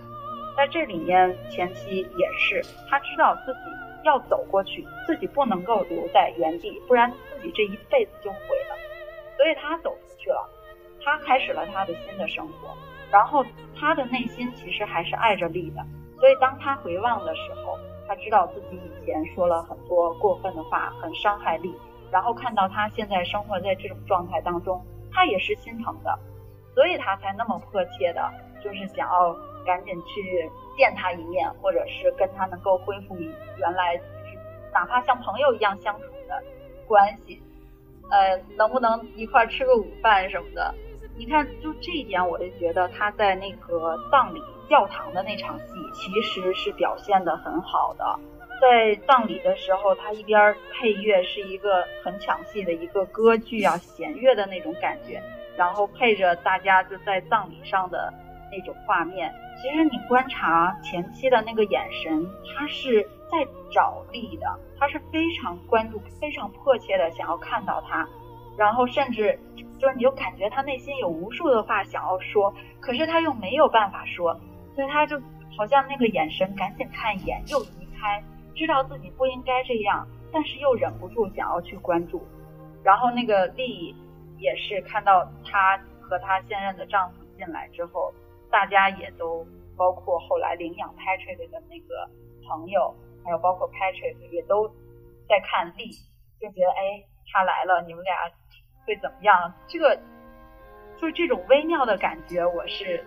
在这里面，前妻也是，她知道自己要走过去，自己不能够留在原地，不然自己这一辈子就毁了。所以她走出去了，她开始了她的新的生活。然后她的内心其实还是爱着丽的。所以，当他回望的时候，他知道自己以前说了很多过分的话，很伤害力。然后看到他现在生活在这种状态当中，他也是心疼的，所以他才那么迫切的，就是想要赶紧去见他一面，或者是跟他能够恢复原来，哪怕像朋友一样相处的关系。呃，能不能一块吃个午饭什么的？你看，就这一点，我就觉得他在那个葬礼。教堂的那场戏其实是表现的很好的，在葬礼的时候，他一边配乐是一个很抢戏的一个歌剧啊，弦乐的那种感觉，然后配着大家就在葬礼上的那种画面。其实你观察前期的那个眼神，他是在找力的，他是非常关注、非常迫切的想要看到他，然后甚至就是你就感觉他内心有无数的话想要说，可是他又没有办法说。所以他就好像那个眼神，赶紧看一眼又移开，知道自己不应该这样，但是又忍不住想要去关注。然后那个丽也是看到她和她现任的丈夫进来之后，大家也都包括后来领养 Patrick 的那个朋友，还有包括 Patrick 也都在看丽，就觉得哎，他来了，你们俩会怎么样？这个就是这种微妙的感觉，我是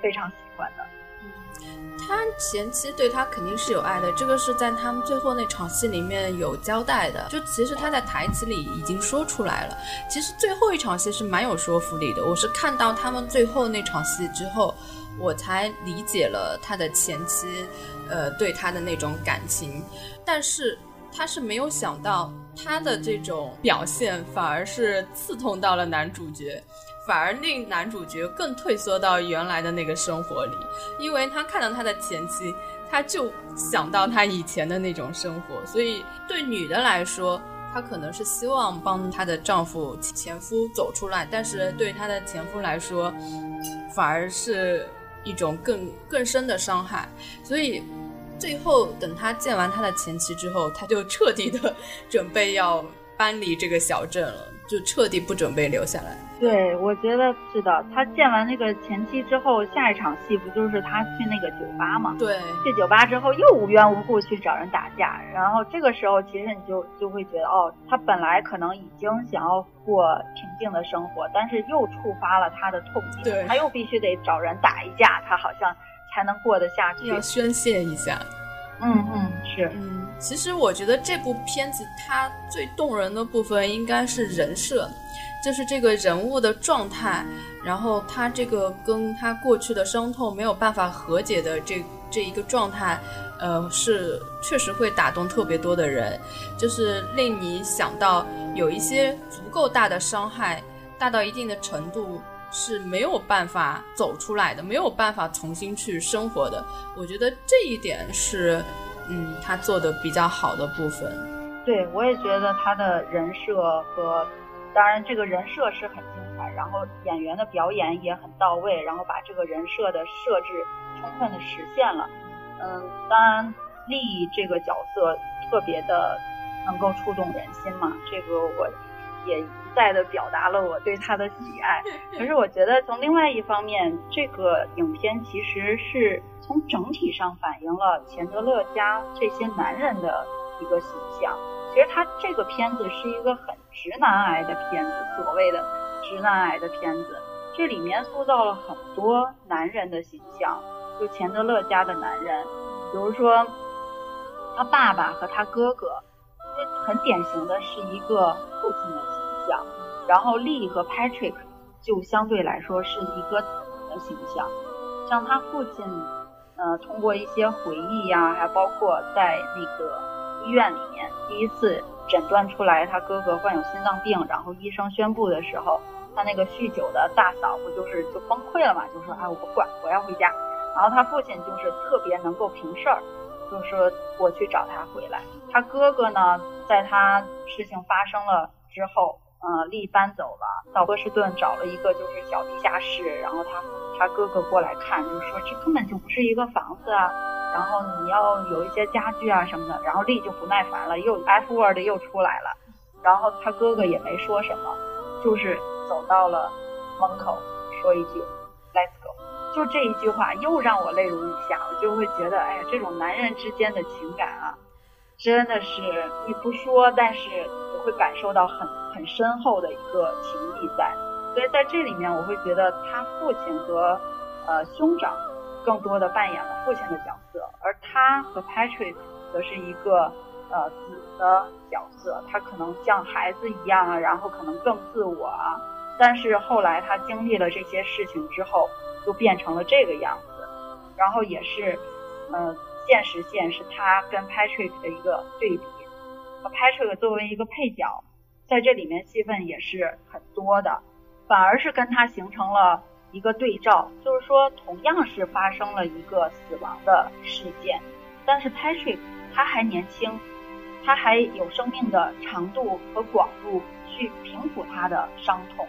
非常喜欢的。他前妻对他肯定是有爱的，这个是在他们最后那场戏里面有交代的。就其实他在台词里已经说出来了。其实最后一场戏是蛮有说服力的。我是看到他们最后那场戏之后，我才理解了他的前妻，呃，对他的那种感情。但是他是没有想到他的这种表现反而是刺痛到了男主角。反而令男主角更退缩到原来的那个生活里，因为他看到他的前妻，他就想到他以前的那种生活。所以对女的来说，她可能是希望帮她的丈夫、前夫走出来，但是对她的前夫来说，反而是一种更更深的伤害。所以最后等他见完他的前妻之后，他就彻底的准备要搬离这个小镇了，就彻底不准备留下来。对，我觉得是的。他见完那个前妻之后，下一场戏不就是他去那个酒吧吗？对，去酒吧之后又无缘无故去找人打架，然后这个时候其实你就就会觉得，哦，他本来可能已经想要过平静的生活，但是又触发了他的痛点，他又必须得找人打一架，他好像才能过得下去，要宣泄一下。嗯嗯，是。嗯，其实我觉得这部片子它最动人的部分应该是人设。就是这个人物的状态，然后他这个跟他过去的伤痛没有办法和解的这这一个状态，呃，是确实会打动特别多的人，就是令你想到有一些足够大的伤害，大到一定的程度是没有办法走出来的，没有办法重新去生活的。我觉得这一点是，嗯，他做的比较好的部分。对，我也觉得他的人设和。当然，这个人设是很精彩，然后演员的表演也很到位，然后把这个人设的设置充分的实现了。嗯，当然，丽这个角色特别的能够触动人心嘛，这个我也一再的表达了我对他的喜爱。可是我觉得从另外一方面，这个影片其实是从整体上反映了钱德勒家这些男人的一个形象。其实他这个片子是一个很直男癌的片子，所谓的直男癌的片子，这里面塑造了很多男人的形象，就钱德勒家的男人，比如说他爸爸和他哥哥，很典型的是一个父亲的形象，然后利和 Patrick 就相对来说是一个子的形象，像他父亲，呃，通过一些回忆呀，还包括在那个。医院里面第一次诊断出来他哥哥患有心脏病，然后医生宣布的时候，他那个酗酒的大嫂不就是就崩溃了嘛？就说哎我不管，我要回家。然后他父亲就是特别能够平事儿，就说我去找他回来。他哥哥呢，在他事情发生了之后，呃，利搬走了，到波士顿找了一个就是小地下室，然后他他哥哥过来看，就说这根本就不是一个房子啊。然后你要有一些家具啊什么的，然后丽就不耐烦了，又 F word 又出来了，然后他哥哥也没说什么，就是走到了门口说一句 Let's go，就这一句话又让我泪如雨下，我就会觉得，哎呀，这种男人之间的情感啊，真的是你不说，但是你会感受到很很深厚的一个情谊在，所以在这里面我会觉得他父亲和呃兄长。更多的扮演了父亲的角色，而他和 Patrick 则是一个呃子的角色。他可能像孩子一样啊，然后可能更自我啊。但是后来他经历了这些事情之后，就变成了这个样子。然后也是，呃，现实线是他跟 Patrick 的一个对比。Patrick 作为一个配角，在这里面戏份也是很多的，反而是跟他形成了。一个对照，就是说，同样是发生了一个死亡的事件，但是 Patrick 他还年轻，他还有生命的长度和广度去平复他的伤痛。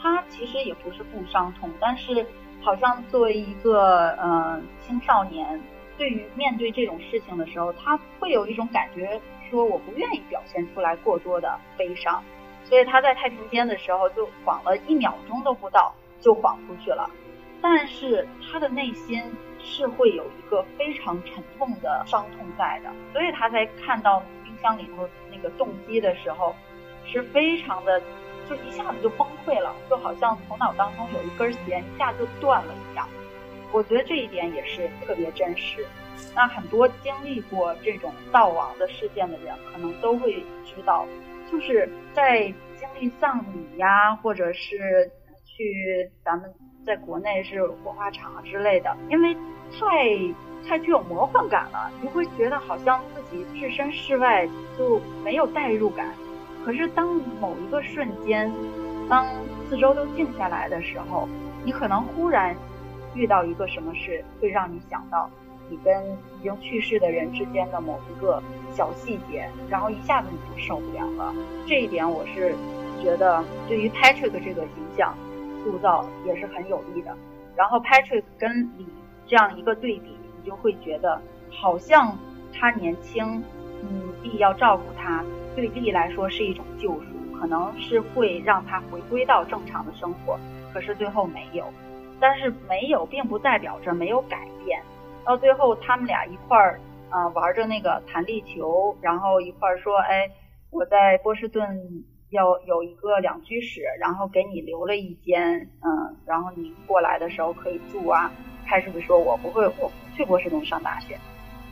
他其实也不是不伤痛，但是好像作为一个呃青少年，对于面对这种事情的时候，他会有一种感觉，说我不愿意表现出来过多的悲伤，所以他在太平间的时候就晃了一秒钟都不到。就晃出去了，但是他的内心是会有一个非常沉痛的伤痛在的，所以他在看到冰箱里头那个动机的时候，是非常的，就一下子就崩溃了，就好像头脑当中有一根弦一下就断了一样。我觉得这一点也是特别真实。那很多经历过这种悼亡的事件的人，可能都会知道，就是在经历丧礼呀，或者是。去咱们在国内是火化场之类的，因为太太具有魔幻感了，你会觉得好像自己置身事外就没有代入感。可是当某一个瞬间，当四周都静下来的时候，你可能忽然遇到一个什么事，会让你想到你跟已经去世的人之间的某一个小细节，然后一下子你就受不了了。这一点我是觉得对于 Patrick 这个形象。塑造也是很有利的，然后 Patrick 跟李这样一个对比，你就会觉得好像他年轻，嗯，丽要照顾他，对丽来说是一种救赎，可能是会让他回归到正常的生活。可是最后没有，但是没有并不代表着没有改变。到最后，他们俩一块儿啊玩着那个弹力球，然后一块儿说：“哎，我在波士顿要有一个两居室，然后给你留了一间，嗯，然后你过来的时候可以住啊。”开始会说：“我不会，我不去波士顿上大学。”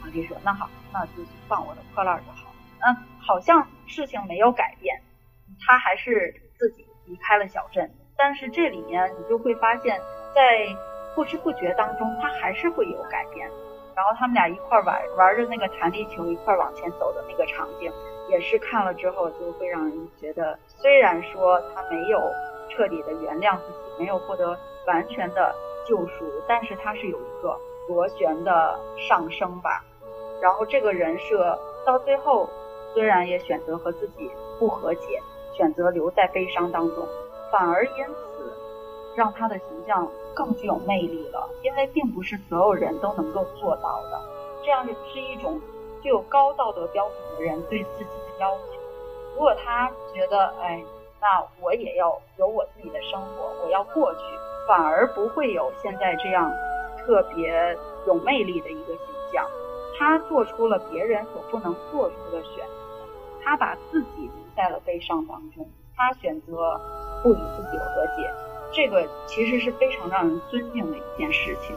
阿丽说：“那好，那就放我的破烂儿就好。”嗯，好像事情没有改变，他还是自己离开了小镇。但是这里面你就会发现，在不知不觉当中，他还是会有改变。然后他们俩一块玩玩着那个弹力球，一块往前走的那个场景，也是看了之后就会让人觉得，虽然说他没有彻底的原谅自己，没有获得完全的救赎，但是他是有一个螺旋的上升吧。然后这个人设到最后，虽然也选择和自己不和解，选择留在悲伤当中。反而因让他的形象更具有魅力了，因为并不是所有人都能够做到的。这样是一种具有高道德标准的人对自己的要求。如果他觉得，哎，那我也要有我自己的生活，我要过去，反而不会有现在这样特别有魅力的一个形象。他做出了别人所不能做出的选择，他把自己留在了悲伤当中，他选择。不与自己和解，这个其实是非常让人尊敬的一件事情。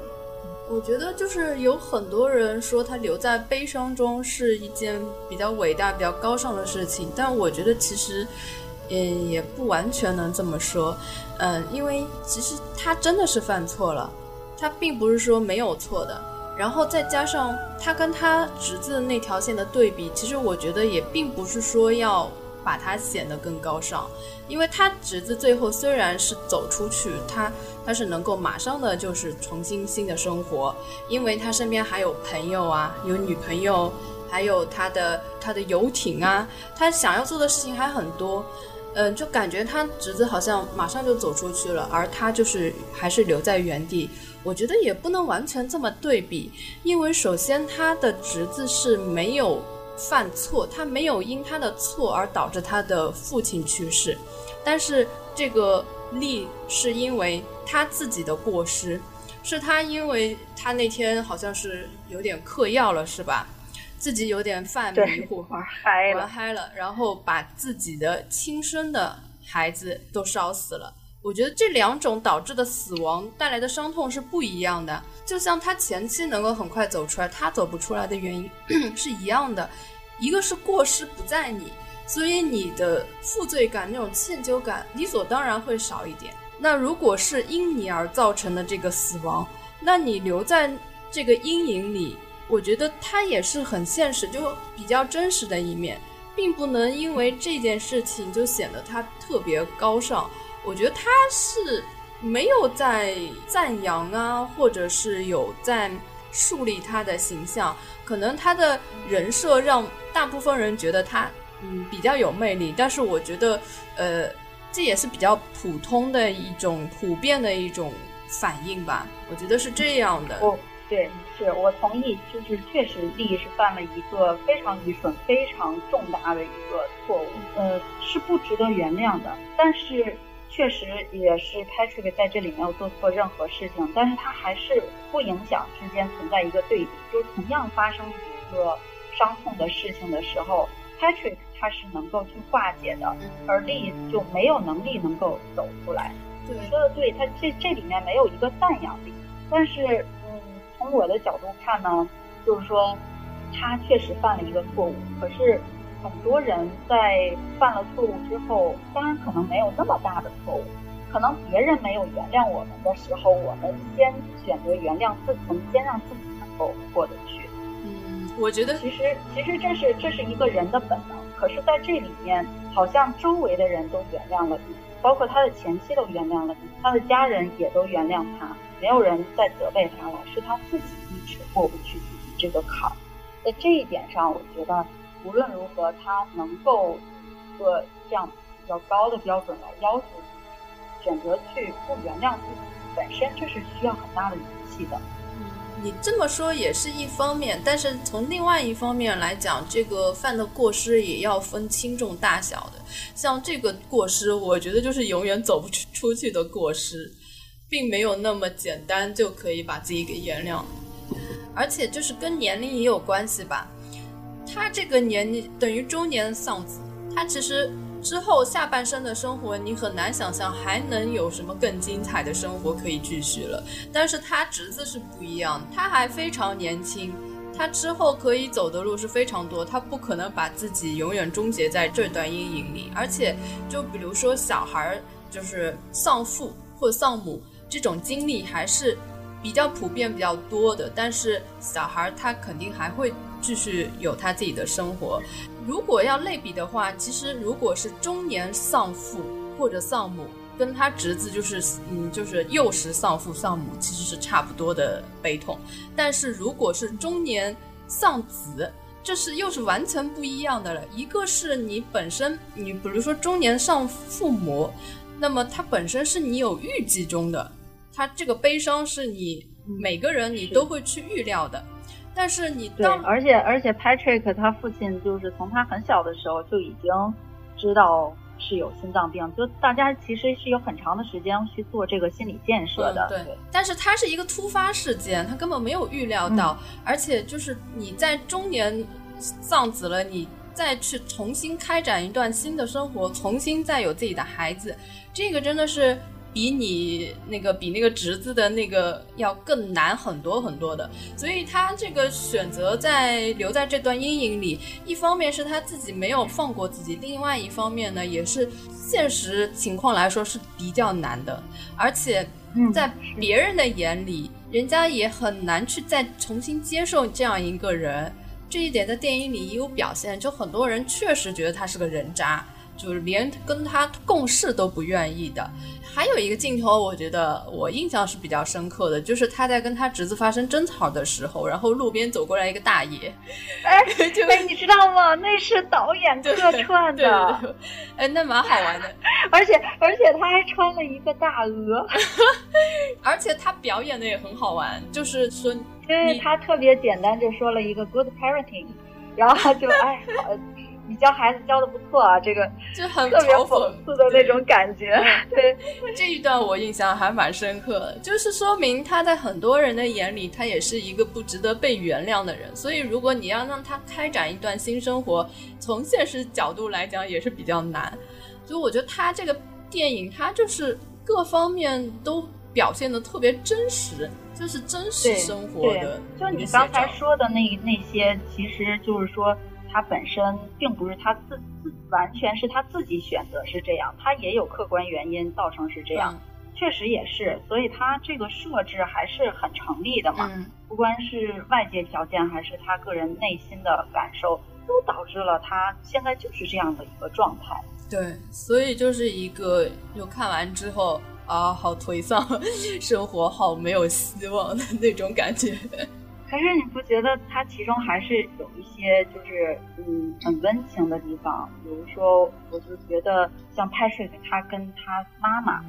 我觉得就是有很多人说他留在悲伤中是一件比较伟大、比较高尚的事情，但我觉得其实，嗯，也不完全能这么说。嗯，因为其实他真的是犯错了，他并不是说没有错的。然后再加上他跟他侄子那条线的对比，其实我觉得也并不是说要。把他显得更高尚，因为他侄子最后虽然是走出去，他他是能够马上的就是重新新的生活，因为他身边还有朋友啊，有女朋友，还有他的他的游艇啊，他想要做的事情还很多，嗯，就感觉他侄子好像马上就走出去了，而他就是还是留在原地。我觉得也不能完全这么对比，因为首先他的侄子是没有。犯错，他没有因他的错而导致他的父亲去世，但是这个力是因为他自己的过失，是他因为他那天好像是有点嗑药了，是吧？自己有点犯迷糊，玩嗨 了，玩嗨了，然后把自己的亲生的孩子都烧死了。我觉得这两种导致的死亡带来的伤痛是不一样的，就像他前期能够很快走出来，他走不出来的原因 是一样的。一个是过失不在你，所以你的负罪感、那种歉疚感理所当然会少一点。那如果是因你而造成的这个死亡，那你留在这个阴影里，我觉得它也是很现实，就比较真实的一面，并不能因为这件事情就显得它特别高尚。我觉得他是没有在赞扬啊，或者是有在树立他的形象，可能他的人设让。大部分人觉得他嗯比较有魅力，但是我觉得呃这也是比较普通的一种普遍的一种反应吧。我觉得是这样的。对，是我同意，就是确实丽是犯了一个非常愚蠢、非常重大的一个错误，呃是不值得原谅的。但是确实也是 Patrick 在这里没有做错任何事情，但是他还是不影响之间存在一个对比，就是同样发生一个。伤痛的事情的时候，Patrick 他是能够去化解的，而 Lee 就没有能力能够走出来。你说的对，他这这里面没有一个赞扬力。但是，嗯，从我的角度看呢，就是说他确实犯了一个错误。可是很多人在犯了错误之后，当然可能没有那么大的错误，可能别人没有原谅我们的时候，我们先选择原谅自己，先让自己能够过得去。嗯我觉得其实其实这是这是一个人的本能，可是在这里面，好像周围的人都原谅了你，包括他的前妻都原谅了你，他的家人也都原谅他，没有人再责备他了，是他自己一直过不去自己这个坎儿。在这一点上，我觉得无论如何，他能够做这样比较高的标准来要求自己，选择去不原谅自己，本身就是需要很大的勇气的。嗯你这么说也是一方面，但是从另外一方面来讲，这个犯的过失也要分轻重大小的。像这个过失，我觉得就是永远走不出 出去的过失，并没有那么简单就可以把自己给原谅。而且就是跟年龄也有关系吧。他这个年龄等于中年丧子，他其实。之后下半生的生活，你很难想象还能有什么更精彩的生活可以继续了。但是他侄子是不一样，他还非常年轻，他之后可以走的路是非常多，他不可能把自己永远终结在这段阴影里。而且，就比如说小孩儿就是丧父或丧母这种经历还是比较普遍、比较多的，但是小孩他肯定还会继续有他自己的生活。如果要类比的话，其实如果是中年丧父或者丧母，跟他侄子就是嗯就是幼时丧父丧母，其实是差不多的悲痛。但是如果是中年丧子，这是又是完全不一样的了。一个是你本身，你比如说中年丧父母，那么他本身是你有预计中的，他这个悲伤是你每个人你都会去预料的。但是你对，而且而且 Patrick 他父亲就是从他很小的时候就已经知道是有心脏病，就大家其实是有很长的时间去做这个心理建设的。对，但是他是一个突发事件，他根本没有预料到，而且就是你在中年丧子了，你再去重新开展一段新的生活，重新再有自己的孩子，这个真的是。比你那个比那个侄子的那个要更难很多很多的，所以他这个选择在留在这段阴影里，一方面是他自己没有放过自己，另外一方面呢，也是现实情况来说是比较难的，而且在别人的眼里，人家也很难去再重新接受这样一个人，这一点在电影里也有表现，就很多人确实觉得他是个人渣。就是连跟他共事都不愿意的。还有一个镜头，我觉得我印象是比较深刻的，就是他在跟他侄子发生争吵的时候，然后路边走过来一个大爷，哎，就哎，你知道吗？那是导演客串的，哎，那蛮好玩的。而且而且他还穿了一个大鹅，而且他表演的也很好玩，就是说，因为他特别简单就说了一个 good parenting，然后就哎好。你教孩子教的不错啊，这个就很特别讽刺的那种感觉。对，这一段我印象还蛮深刻的，就是说明他在很多人的眼里，他也是一个不值得被原谅的人。所以，如果你要让他开展一段新生活，从现实角度来讲也是比较难。所以，我觉得他这个电影，他就是各方面都表现的特别真实，就是真实生活的。就你刚才说的那那些，其实就是说。他本身并不是他自自完全是他自己选择是这样，他也有客观原因造成是这样，确实也是，所以他这个设置还是很成立的嘛。不管是外界条件还是他个人内心的感受，都导致了他现在就是这样的一个状态。对，所以就是一个就看完之后啊，好颓丧，生活好没有希望的那种感觉。可是你不觉得它其中还是有一些就是嗯很温情的地方？比如说，我就觉得像拍摄他跟他妈妈，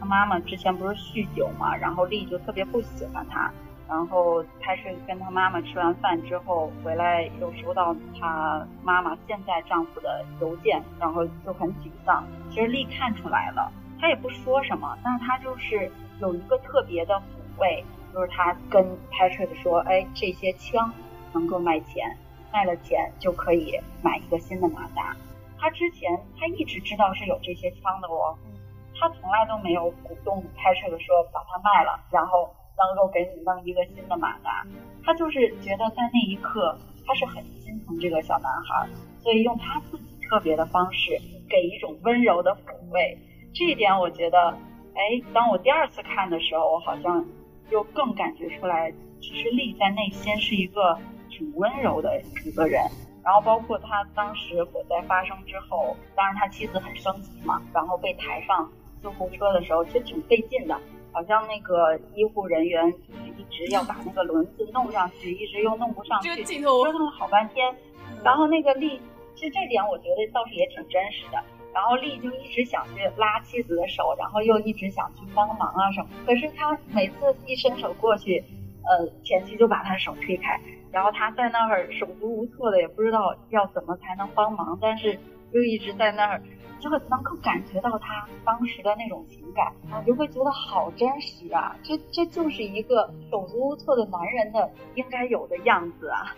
他妈妈之前不是酗酒嘛，然后丽就特别不喜欢他，然后拍摄跟他妈妈吃完饭之后回来，又收到他妈妈现在丈夫的邮件，然后就很沮丧。其实丽看出来了，她也不说什么，但是她就是有一个特别的抚慰。就是他跟 Patrick 说：“哎，这些枪能够卖钱，卖了钱就可以买一个新的马达。他之前他一直知道是有这些枪的哦，他从来都没有鼓动 Patrick 说把它卖了，然后能够给你弄一个新的马达。他就是觉得在那一刻他是很心疼这个小男孩，所以用他自己特别的方式给一种温柔的抚慰。这一点我觉得，哎，当我第二次看的时候，我好像。”就更感觉出来，其实丽在内心是一个挺温柔的一个人。然后包括他当时火灾发生之后，当然他妻子很生气嘛，然后被抬上救护车的时候，其实挺费劲的，好像那个医护人员一直要把那个轮子弄上去，一直又弄不上去，折腾了好半天。然后那个丽，其实这点我觉得倒是也挺真实的。然后丽就一直想去拉妻子的手，然后又一直想去帮忙啊什么。可是他每次一伸手过去，呃，前妻就把他手推开，然后他在那儿手足无措的，也不知道要怎么才能帮忙，但是又一直在那儿，就会能够感觉到他当时的那种情感，啊，就会觉得好真实啊，这这就是一个手足无措的男人的应该有的样子啊。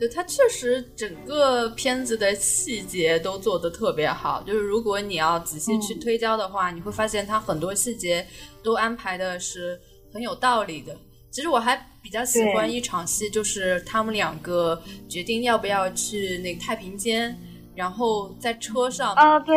对他确实整个片子的细节都做得特别好，就是如果你要仔细去推敲的话，你会发现他很多细节都安排的是很有道理的。其实我还比较喜欢一场戏，就是他们两个决定要不要去那个太平间。然后在车上啊，对，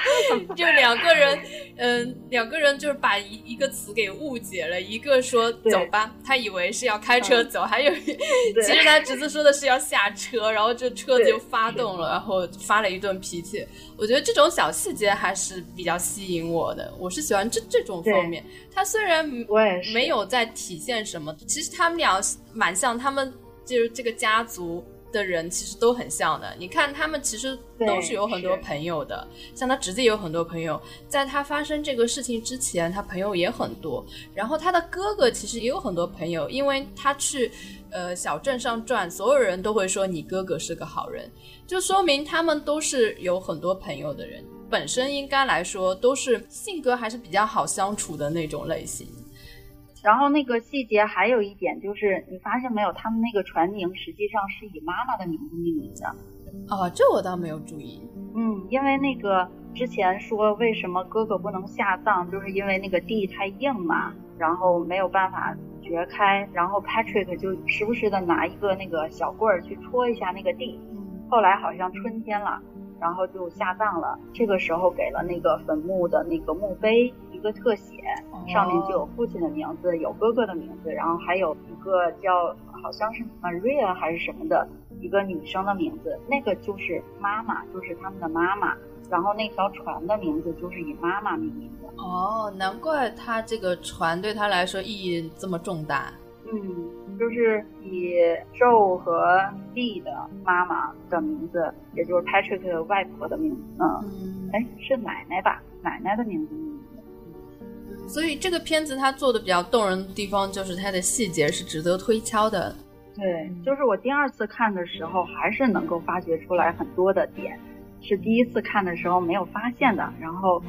就两个人，嗯，两个人就是把一一个词给误解了，一个说走吧，他以为是要开车走，还有其实他侄子说的是要下车，然后这车子就发动了，然后发了一顿脾气。我觉得这种小细节还是比较吸引我的，我是喜欢这这种方面。他虽然我也没有在体现什么，其实他们俩蛮像，他们就是这个家族。的人其实都很像的，你看他们其实都是有很多朋友的，像他侄子也有很多朋友，在他发生这个事情之前，他朋友也很多。然后他的哥哥其实也有很多朋友，因为他去呃小镇上转，所有人都会说你哥哥是个好人，就说明他们都是有很多朋友的人，本身应该来说都是性格还是比较好相处的那种类型。然后那个细节还有一点就是，你发现没有，他们那个船名实际上是以妈妈的名字命名的。哦，这我倒没有注意。嗯，因为那个之前说为什么哥哥不能下葬，就是因为那个地太硬嘛，然后没有办法掘开，然后 Patrick 就时不时的拿一个那个小棍儿去戳一下那个地。后来好像春天了，然后就下葬了。这个时候给了那个坟墓的那个墓碑。一个特写，上面就有父亲的名字，有哥哥的名字，然后还有一个叫好像是 Maria 还是什么的一个女生的名字，那个就是妈妈，就是他们的妈妈。然后那条船的名字就是以妈妈命名的。哦，难怪他这个船对他来说意义这么重大。嗯，就是以 Joe 和 B 的妈妈的名字，也就是 Patrick 的外婆的名字。嗯，哎，是奶奶吧？奶奶的名字。所以这个片子它做的比较动人的地方，就是它的细节是值得推敲的。对，就是我第二次看的时候，还是能够发掘出来很多的点，是第一次看的时候没有发现的，然后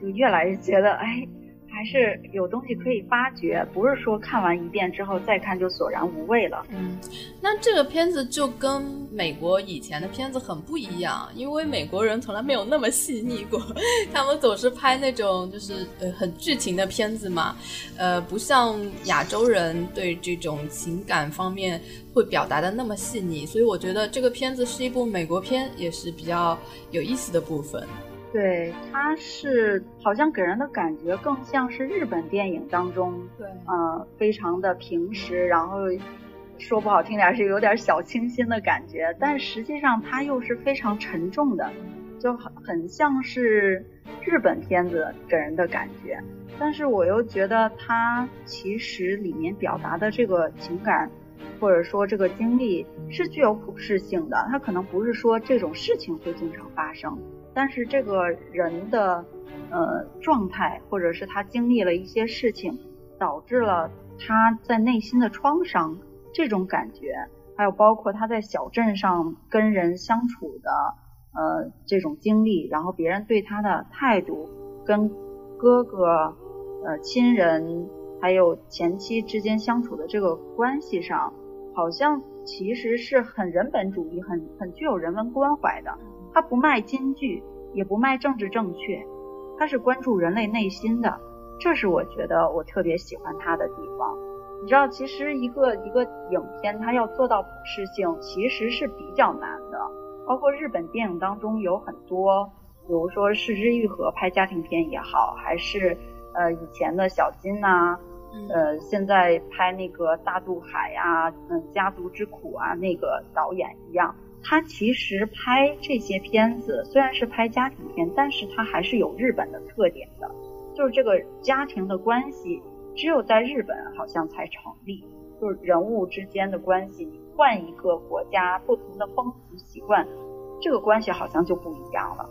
就越来越觉得，哎。还是有东西可以发掘，不是说看完一遍之后再看就索然无味了。嗯，那这个片子就跟美国以前的片子很不一样，因为美国人从来没有那么细腻过，他们总是拍那种就是呃很剧情的片子嘛，呃，不像亚洲人对这种情感方面会表达的那么细腻，所以我觉得这个片子是一部美国片，也是比较有意思的部分。对，它是好像给人的感觉更像是日本电影当中，对，呃，非常的平实，然后说不好听点是有点小清新的感觉，但实际上它又是非常沉重的，就很很像是日本片子给人的感觉。但是我又觉得它其实里面表达的这个情感，或者说这个经历是具有普适性的，它可能不是说这种事情会经常发生。但是这个人的呃状态，或者是他经历了一些事情，导致了他在内心的创伤，这种感觉，还有包括他在小镇上跟人相处的呃这种经历，然后别人对他的态度，跟哥哥、呃亲人还有前妻之间相处的这个关系上，好像其实是很人本主义，很很具有人文关怀的。他不卖金句，也不卖政治正确，他是关注人类内心的，这是我觉得我特别喜欢他的地方。你知道，其实一个一个影片，它要做到普适性，其实是比较难的。包括日本电影当中有很多，比如说《失之愈合》拍家庭片也好，还是呃以前的小金呐，呃现在拍那个大渡海呀，嗯家族之苦啊那个导演一样。他其实拍这些片子虽然是拍家庭片，但是他还是有日本的特点的，就是这个家庭的关系只有在日本好像才成立，就是人物之间的关系，你换一个国家不同的风俗习惯，这个关系好像就不一样了。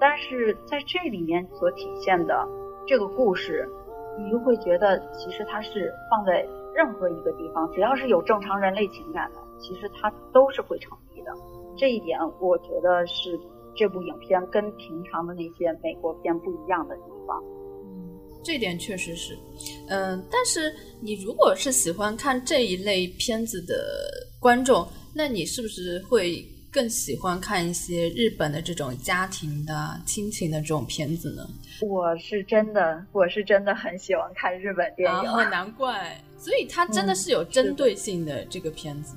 但是在这里面所体现的这个故事，你就会觉得其实它是放在任何一个地方，只要是有正常人类情感的，其实它都是会成立的。这一点我觉得是这部影片跟平常的那些美国片不一样的地方。嗯，这点确实是。嗯，但是你如果是喜欢看这一类片子的观众，那你是不是会？更喜欢看一些日本的这种家庭的亲情的这种片子呢？我是真的，我是真的很喜欢看日本电影。难怪，所以它真的是有针对性的这个片子。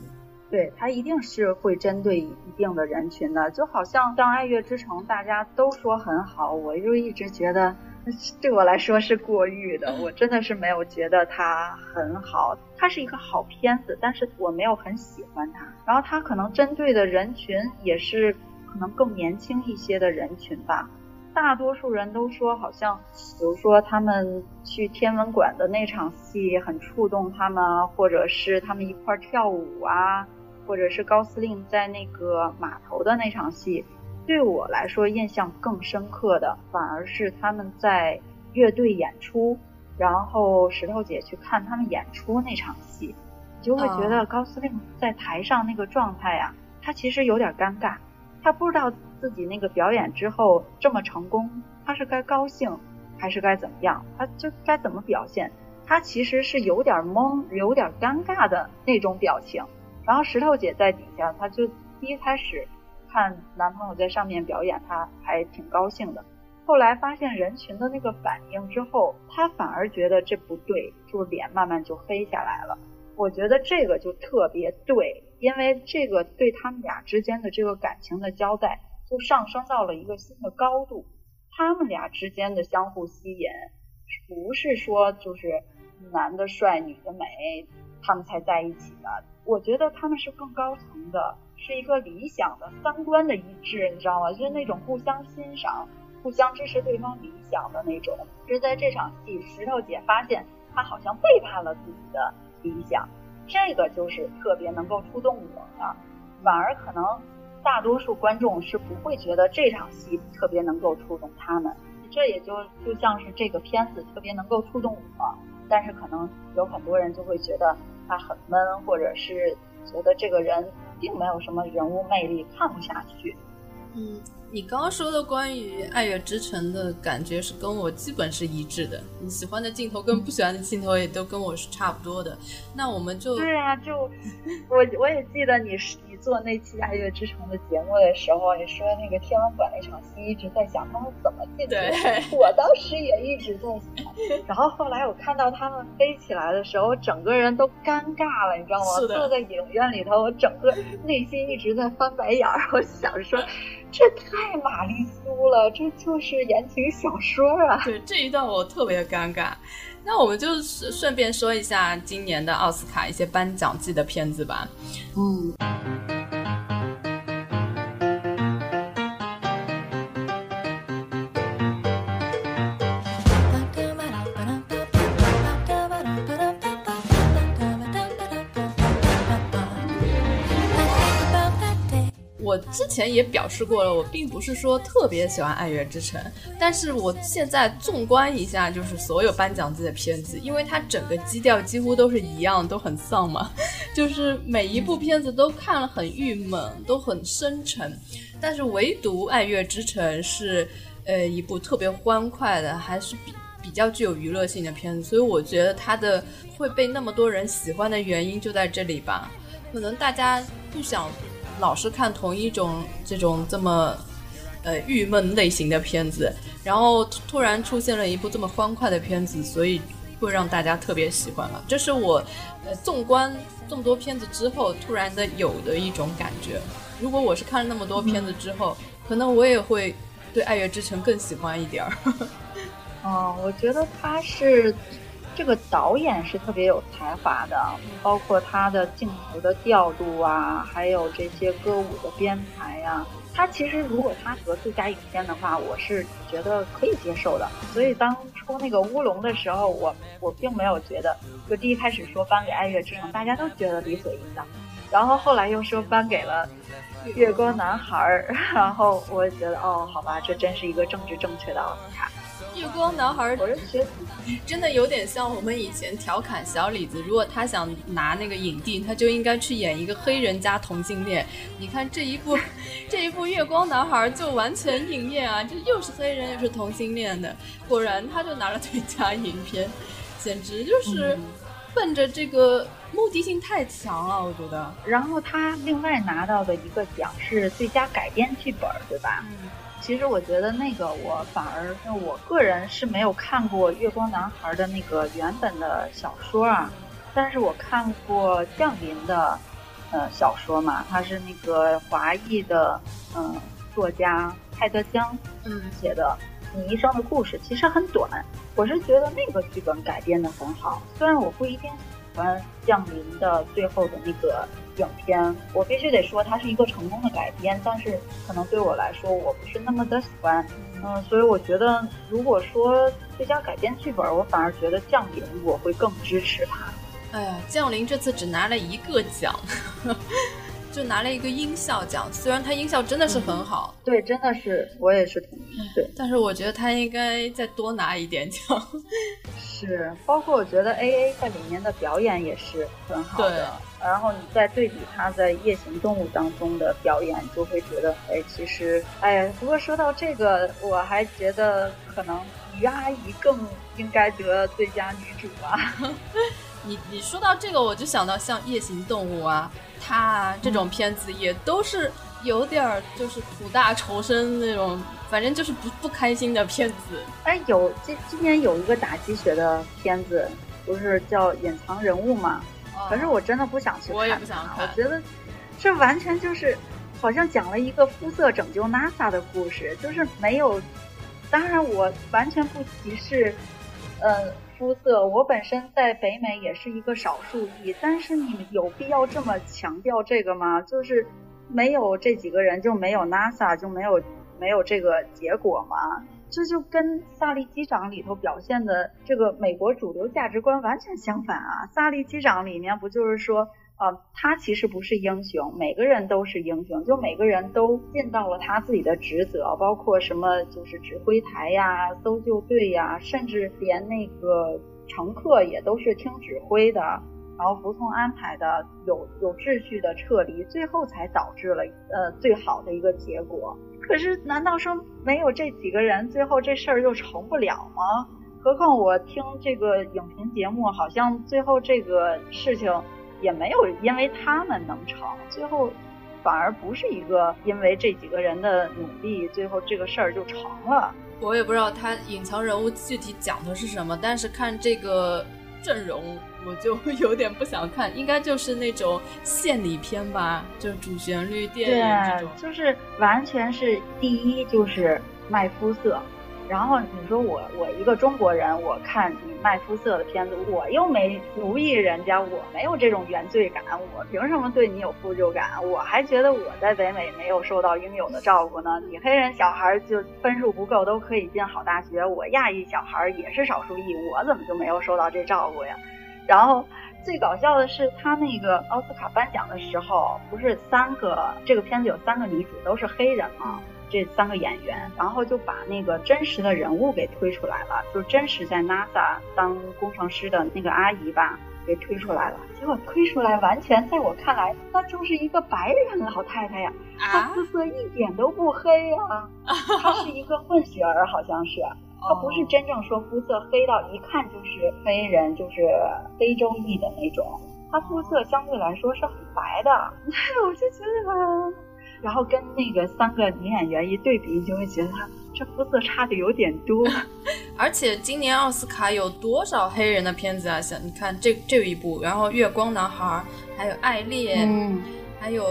对，它一定是会针对一定的人群的。就好像像《爱乐之城》，大家都说很好，我就一直觉得。对我来说是过誉的，我真的是没有觉得它很好。它是一个好片子，但是我没有很喜欢它。然后它可能针对的人群也是可能更年轻一些的人群吧。大多数人都说，好像比如说他们去天文馆的那场戏很触动他们，或者是他们一块跳舞啊，或者是高司令在那个码头的那场戏。对我来说，印象更深刻的反而是他们在乐队演出，然后石头姐去看他们演出那场戏，你就会觉得高司令在台上那个状态呀，他其实有点尴尬，他不知道自己那个表演之后这么成功，他是该高兴还是该怎么样，他就该怎么表现，他其实是有点懵、有点尴尬的那种表情。然后石头姐在底下，她就一开始。看男朋友在上面表演，她还挺高兴的。后来发现人群的那个反应之后，她反而觉得这不对，就脸慢慢就黑下来了。我觉得这个就特别对，因为这个对他们俩之间的这个感情的交代，就上升到了一个新的高度。他们俩之间的相互吸引，不是说就是男的帅，女的美，他们才在一起的。我觉得他们是更高层的。是一个理想的三观的一致，你知道吗？就是那种互相欣赏、互相支持对方理想的那种。就是在这场戏，石头姐发现她好像背叛了自己的理想，这个就是特别能够触动我的。反而可能大多数观众是不会觉得这场戏特别能够触动他们。这也就就像是这个片子特别能够触动我，但是可能有很多人就会觉得他很闷，或者是觉得这个人。并没有什么人物魅力，看不下去。嗯，你刚刚说的关于《爱乐之城》的感觉是跟我基本是一致的。你喜欢的镜头跟不喜欢的镜头也都跟我是差不多的。那我们就对啊，就我我也记得你是。做那期《爱乐之城》的节目的时候，你说那个天文馆那场戏一直在想他们怎么进去。我当时也一直在想。然后后来我看到他们飞起来的时候，我整个人都尴尬了，你知道吗？坐在影院里头，我整个内心一直在翻白眼儿。我想说，这太玛丽苏了，这就是言情小说啊！对这一段我特别尴尬。那我们就顺便说一下今年的奥斯卡一些颁奖季的片子吧。嗯。我之前也表示过了，我并不是说特别喜欢《爱乐之城》，但是我现在纵观一下，就是所有颁奖季的片子，因为它整个基调几乎都是一样，都很丧嘛，就是每一部片子都看了很郁闷，都很深沉，但是唯独《爱乐之城》是，呃，一部特别欢快的，还是比比较具有娱乐性的片子，所以我觉得它的会被那么多人喜欢的原因就在这里吧，可能大家不想。老是看同一种这种这么，呃郁闷类型的片子，然后突然出现了一部这么欢快的片子，所以会让大家特别喜欢了。这是我，呃，纵观这么多片子之后突然的有的一种感觉。如果我是看了那么多片子之后，可能我也会对《爱乐之城》更喜欢一点儿。嗯，我觉得他是。这个导演是特别有才华的，包括他的镜头的调度啊，还有这些歌舞的编排呀。他其实如果他得最佳影片的话，我是觉得可以接受的。所以当初那个乌龙的时候，我我并没有觉得，就第一开始说颁给《爱乐之城》，大家都觉得理所应当。然后后来又说颁给了《月光男孩》，然后我觉得哦，好吧，这真是一个政治正确的奥斯卡。月光男孩，我是觉得真的有点像我们以前调侃小李子，如果他想拿那个影帝，他就应该去演一个黑人加同性恋。你看这一部，这一部月光男孩就完全应验啊，这又是黑人又是同性恋的，果然他就拿了最佳影片，简直就是奔着这个目的性太强了，我觉得。然后他另外拿到的一个奖是最佳改编剧本，对吧？嗯。其实我觉得那个我反而，我个人是没有看过《月光男孩》的那个原本的小说啊，但是我看过降临的，呃小说嘛，他是那个华裔的，嗯作家泰德江嗯写的《你一生的故事》，其实很短，我是觉得那个剧本改编的很好，虽然我不一定喜欢降临的最后的那个。影片，我必须得说它是一个成功的改编，但是可能对我来说，我不是那么的喜欢，嗯，所以我觉得，如果说最佳改编剧本，我反而觉得《降临》我会更支持它。哎呀，《降临》这次只拿了一个奖，就拿了一个音效奖，虽然它音效真的是很好，对，真的是，我也是同意，对，但是我觉得他应该再多拿一点奖。是，包括我觉得 A A 在里面的表演也是很好的。然后你再对比他在《夜行动物》当中的表演，就会觉得，哎，其实，哎呀，不过说到这个，我还觉得可能于阿姨更应该得最佳女主吧。你你说到这个，我就想到像《夜行动物》啊，它这种片子也都是有点儿就是苦大仇深那种，反正就是不不开心的片子。哎，有今今年有一个打鸡血的片子，不是叫《隐藏人物》吗？可是我真的不想去看，我也不想看。我觉得这完全就是，好像讲了一个肤色拯救 NASA 的故事，就是没有。当然，我完全不歧视，呃，肤色。我本身在北美也是一个少数裔，但是你有必要这么强调这个吗？就是没有这几个人就没有 NASA 就没有没有这个结果吗？这就跟萨利机长里头表现的这个美国主流价值观完全相反啊！萨利机长里面不就是说，呃，他其实不是英雄，每个人都是英雄，就每个人都尽到了他自己的职责，包括什么就是指挥台呀、搜救队呀，甚至连那个乘客也都是听指挥的，然后服从安排的，有有秩序的撤离，最后才导致了呃最好的一个结果。可是，难道说没有这几个人，最后这事儿就成不了吗？何况我听这个影评节目，好像最后这个事情也没有因为他们能成，最后反而不是一个因为这几个人的努力，最后这个事儿就成了。我也不知道他隐藏人物具体讲的是什么，但是看这个。阵容我就有点不想看，应该就是那种献礼片吧，就主旋律电影这种，就是完全是第一就是卖肤色。然后你说我我一个中国人，我看你卖肤色的片子，我又没奴役人家，我没有这种原罪感，我凭什么对你有负疚感？我还觉得我在北美没有受到应有的照顾呢。你黑人小孩就分数不够都可以进好大学，我亚裔小孩也是少数裔，我怎么就没有受到这照顾呀？然后最搞笑的是，他那个奥斯卡颁奖的时候，不是三个这个片子有三个女主都是黑人吗？这三个演员，然后就把那个真实的人物给推出来了，就真实在 NASA 当工程师的那个阿姨吧，给推出来了。结果推出来，完全在我看来，那就是一个白人老太太呀，她肤色一点都不黑啊，她是一个混血儿，好像是，她不是真正说肤色黑到一看就是黑人，就是非洲裔的那种，他肤色相对来说是很白的，我就觉得。然后跟那个三个女演员一对比，你就会觉得他这肤色差的有点多。而且今年奥斯卡有多少黑人的片子啊？像你看这这一部，然后《月光男孩》，还有《爱恋》，还有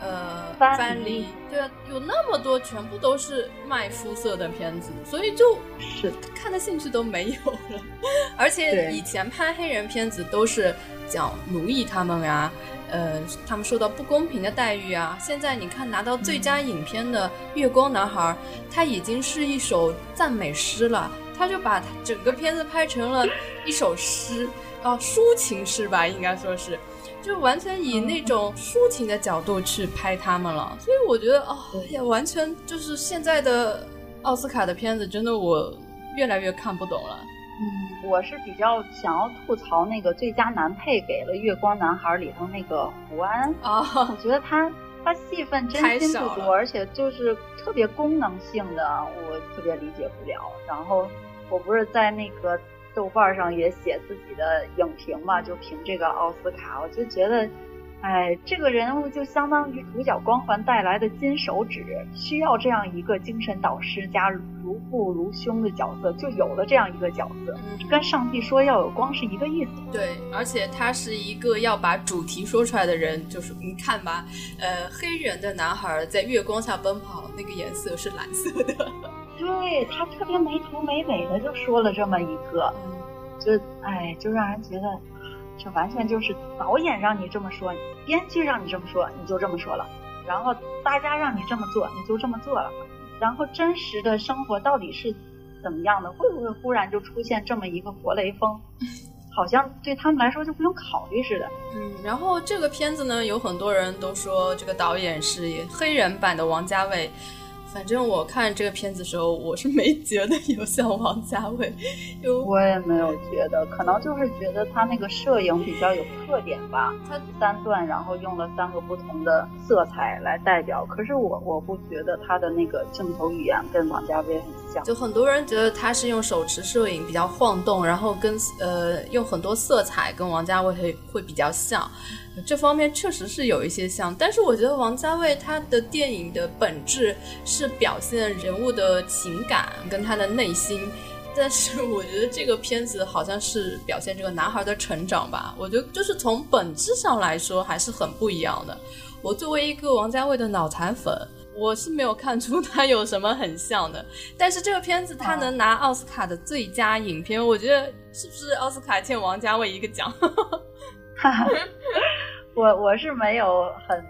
呃《翻离》，对啊，有那么多，全部都是卖肤色的片子，所以就是看的兴趣都没有了。而且以前拍黑人片子都是讲奴役他们啊。呃，他们受到不公平的待遇啊！现在你看拿到最佳影片的《月光男孩》，他已经是一首赞美诗了，他就把整个片子拍成了一首诗，哦，抒情诗吧，应该说是，就完全以那种抒情的角度去拍他们了。所以我觉得，哦，也完全就是现在的奥斯卡的片子，真的我越来越看不懂了。嗯，我是比较想要吐槽那个最佳男配给了《月光男孩》里头那个胡安啊，我觉得他他戏份真心不多，而且就是特别功能性的，我特别理解不了。然后我不是在那个豆瓣上也写自己的影评嘛，就评这个奥斯卡，我就觉得。哎，这个人物就相当于主角光环带来的金手指，需要这样一个精神导师加如父如兄的角色，就有了这样一个角色，跟上帝说要有光是一个意思。对，而且他是一个要把主题说出来的人，就是你看吧，呃，黑人的男孩在月光下奔跑，那个颜色是蓝色的。对他特别没头没尾的就说了这么一个，就哎，就让人觉得。这完全就是导演让你这么说，编剧让你这么说，你就这么说了。然后大家让你这么做，你就这么做了。然后真实的生活到底是怎么样的？会不会忽然就出现这么一个活雷锋？好像对他们来说就不用考虑似的。嗯，然后这个片子呢，有很多人都说这个导演是黑人版的王家卫。反正我看这个片子的时候，我是没觉得有像王家卫，有我也没有觉得，可能就是觉得他那个摄影比较有特点吧。他三段，然后用了三个不同的色彩来代表。可是我我不觉得他的那个镜头语言跟王家卫很像。就很多人觉得他是用手持摄影比较晃动，然后跟呃用很多色彩跟王家卫会会比较像。这方面确实是有一些像，但是我觉得王家卫他的电影的本质是表现人物的情感跟他的内心，但是我觉得这个片子好像是表现这个男孩的成长吧。我觉得就是从本质上来说还是很不一样的。我作为一个王家卫的脑残粉，我是没有看出他有什么很像的。但是这个片子他能拿奥斯卡的最佳影片，我觉得是不是奥斯卡欠王家卫一个奖？哈哈，我我是没有很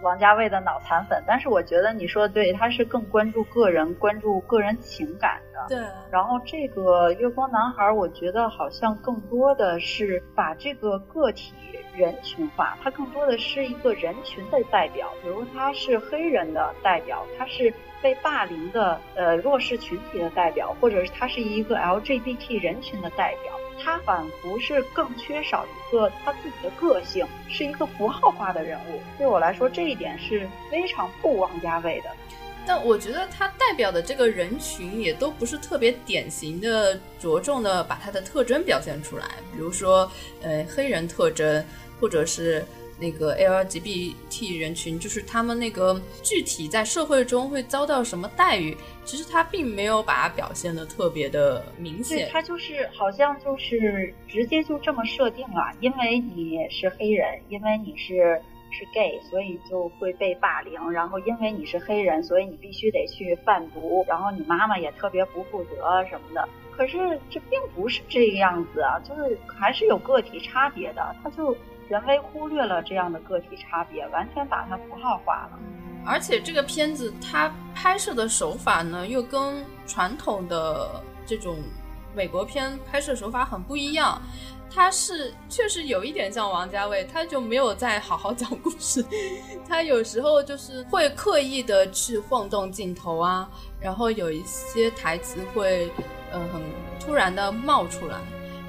王家卫的脑残粉，但是我觉得你说的对，他是更关注个人、关注个人情感的。对。然后这个月光男孩，我觉得好像更多的是把这个个体人群化，他更多的是一个人群的代表，比如他是黑人的代表，他是被霸凌的呃弱势群体的代表，或者是他是一个 LGBT 人群的代表。他仿佛是更缺少一个他自己的个性，是一个符号化的人物。对我来说，这一点是非常不王家卫的。但我觉得他代表的这个人群也都不是特别典型的，着重的把他的特征表现出来。比如说，呃，黑人特征，或者是。那个 LGBT 人群，就是他们那个具体在社会中会遭到什么待遇，其实他并没有把它表现的特别的明显。他就是好像就是直接就这么设定了，因为你是黑人，因为你是是 gay，所以就会被霸凌。然后因为你是黑人，所以你必须得去贩毒。然后你妈妈也特别不负责什么的。可是这并不是这个样子啊，就是还是有个体差别的。他就。人为忽略了这样的个体差别，完全把它符号化了。而且这个片子它拍摄的手法呢，又跟传统的这种美国片拍摄手法很不一样。它是确实有一点像王家卫，他就没有在好好讲故事，他有时候就是会刻意的去晃动镜头啊，然后有一些台词会呃很突然的冒出来，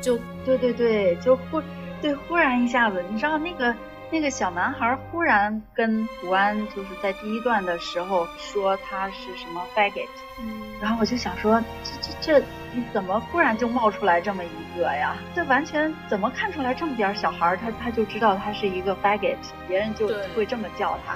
就对对对，就会。对，忽然一下子，你知道那个那个小男孩忽然跟胡安就是在第一段的时候说他是什么 faggot，嗯，然后我就想说，这这这你怎么忽然就冒出来这么一个呀？这完全怎么看出来这么点小孩他他就知道他是一个 faggot，别人就会这么叫他。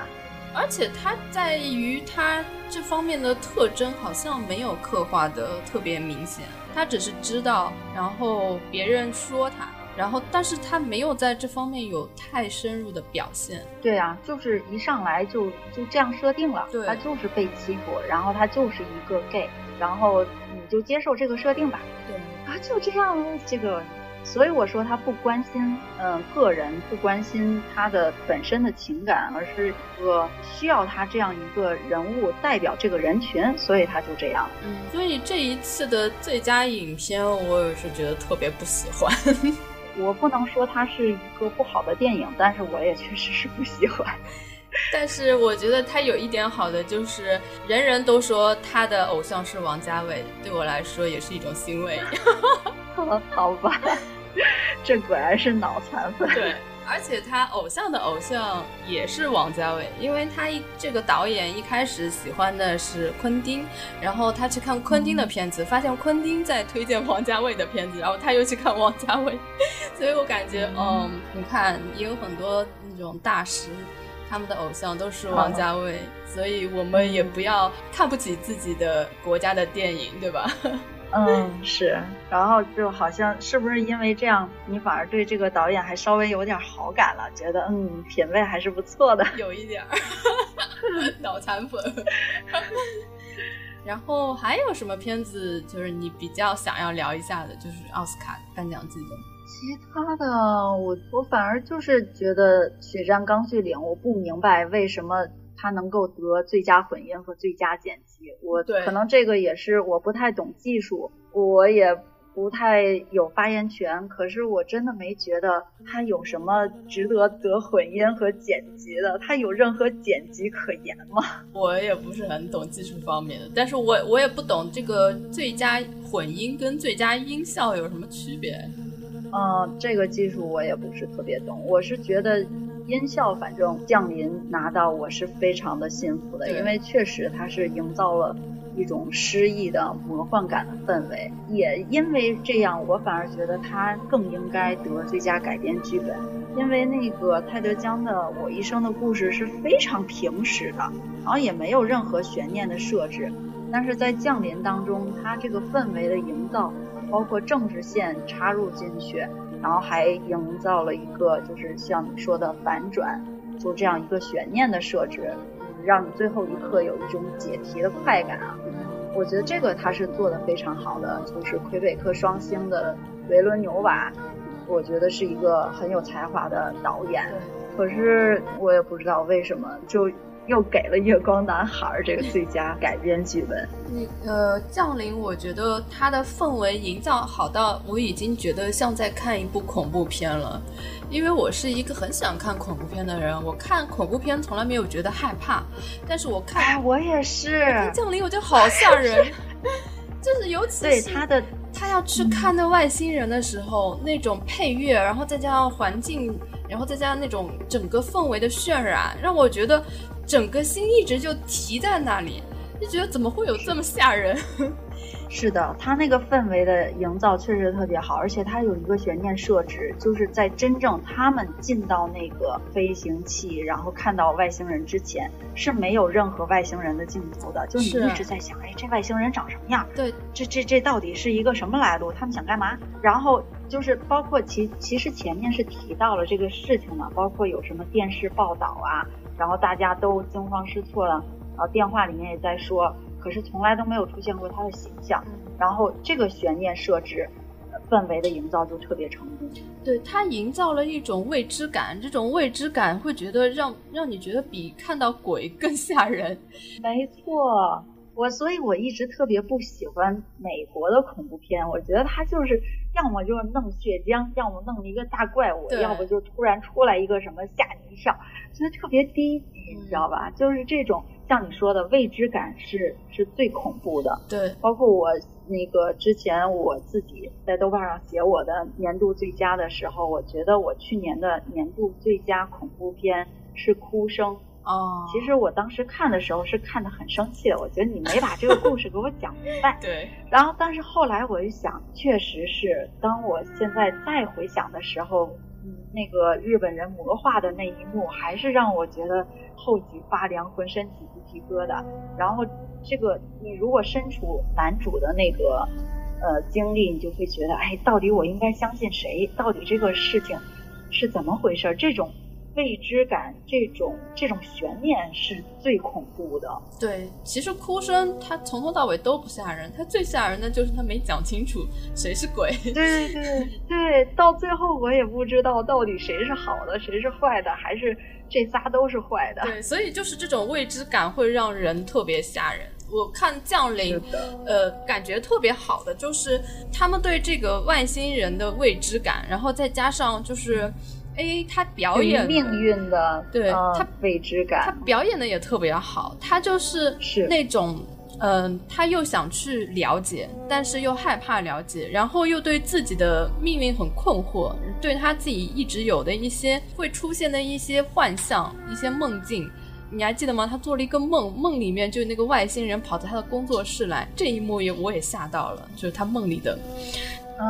而且他在于他这方面的特征好像没有刻画的特别明显，他只是知道，然后别人说他。然后，但是他没有在这方面有太深入的表现。对啊，就是一上来就就这样设定了，他就是被欺负，然后他就是一个 gay，然后你就接受这个设定吧。对啊，就这样，这个，所以我说他不关心，嗯，个人不关心他的本身的情感，而是一个需要他这样一个人物代表这个人群，所以他就这样。嗯，所以这一次的最佳影片，我也是觉得特别不喜欢。我不能说它是一个不好的电影，但是我也确实是不喜欢。但是我觉得他有一点好的就是，人人都说他的偶像是王家卫，对我来说也是一种欣慰。好吧，这果然是脑残粉。对。而且他偶像的偶像也是王家卫，因为他一这个导演一开始喜欢的是昆汀，然后他去看昆汀的片子，发现昆汀在推荐王家卫的片子，然后他又去看王家卫，所以我感觉，嗯，你看也有很多那种大师，他们的偶像都是王家卫，所以我们也不要看不起自己的国家的电影，对吧？嗯，是，然后就好像是不是因为这样，你反而对这个导演还稍微有点好感了，觉得嗯，品味还是不错的，有一点儿 脑残粉。然后还有什么片子就是你比较想要聊一下的，就是奥斯卡颁奖季的？其他的，我我反而就是觉得《血战钢锯岭》，我不明白为什么。他能够得最佳混音和最佳剪辑，我可能这个也是我不太懂技术，我也不太有发言权。可是我真的没觉得他有什么值得得混音和剪辑的，他有任何剪辑可言吗？我也不是很懂技术方面的，但是我我也不懂这个最佳混音跟最佳音效有什么区别。嗯，这个技术我也不是特别懂，我是觉得。音效反正降临拿到我是非常的幸福的，因为确实它是营造了一种诗意的魔幻感的氛围，也因为这样我反而觉得它更应该得最佳改编剧本，因为那个泰德江的《我一生的故事》是非常平实的，然后也没有任何悬念的设置，但是在降临当中，它这个氛围的营造，包括政治线插入进去。然后还营造了一个，就是像你说的反转，就这样一个悬念的设置，让你最后一刻有一种解题的快感啊！我觉得这个他是做的非常好的，就是魁北克双星的维伦纽瓦，我觉得是一个很有才华的导演。可是我也不知道为什么就。又给了《月光男孩》这个最佳改编剧本。你呃，降临，我觉得它的氛围营造好到我已经觉得像在看一部恐怖片了。因为我是一个很喜欢看恐怖片的人，我看恐怖片从来没有觉得害怕，但是我看我也是降临，我觉得好吓人，就是尤其对他的他要去看那外星人的时候，那种配乐，然后再加上环境，然后再加上那种整个氛围的渲染，让我觉得。整个心一直就提在那里，就觉得怎么会有这么吓人？是的，他那个氛围的营造确实特别好，而且他有一个悬念设置，就是在真正他们进到那个飞行器，然后看到外星人之前，是没有任何外星人的镜头的，就你一直在想，哎，这外星人长什么样？对，这这这到底是一个什么来路？他们想干嘛？然后就是包括其其实前面是提到了这个事情嘛，包括有什么电视报道啊。然后大家都惊慌失措了，然后电话里面也在说，可是从来都没有出现过他的形象。然后这个悬念设置，氛围的营造就特别成功。对他营造了一种未知感，这种未知感会觉得让让你觉得比看到鬼 更吓人。没错，我所以我一直特别不喜欢美国的恐怖片，我觉得他就是要么就是弄血浆，要么弄一个大怪物，要不就突然出来一个什么吓你一跳。觉得特别低级，你知道吧？就是这种像你说的未知感是是最恐怖的。对，包括我那个之前我自己在豆瓣上写我的年度最佳的时候，我觉得我去年的年度最佳恐怖片是《哭声》。哦。其实我当时看的时候是看的很生气的，我觉得你没把这个故事给我讲明白。对。然后，但是后来我一想，确实是，当我现在再回想的时候。嗯那个日本人魔化的那一幕，还是让我觉得后脊发凉，浑身起鸡皮疙瘩。然后，这个你如果身处男主的那个呃经历，你就会觉得，哎，到底我应该相信谁？到底这个事情是怎么回事？这种。未知感，这种这种悬念是最恐怖的。对，其实哭声它从头到尾都不吓人，它最吓人的就是它没讲清楚谁是鬼。对对对对，到最后我也不知道到底谁是好的，谁是坏的，还是这仨都是坏的。对，所以就是这种未知感会让人特别吓人。我看《降临》，呃，感觉特别好的就是他们对这个外星人的未知感，然后再加上就是。哎，他表演命运的对他未知感，他表演的也特别好，他就是是那种。嗯，他又想去了解，但是又害怕了解，然后又对自己的命运很困惑，对他自己一直有的一些会出现的一些幻象、一些梦境，你还记得吗？他做了一个梦，梦里面就那个外星人跑到他的工作室来，这一幕也我也吓到了，就是他梦里的，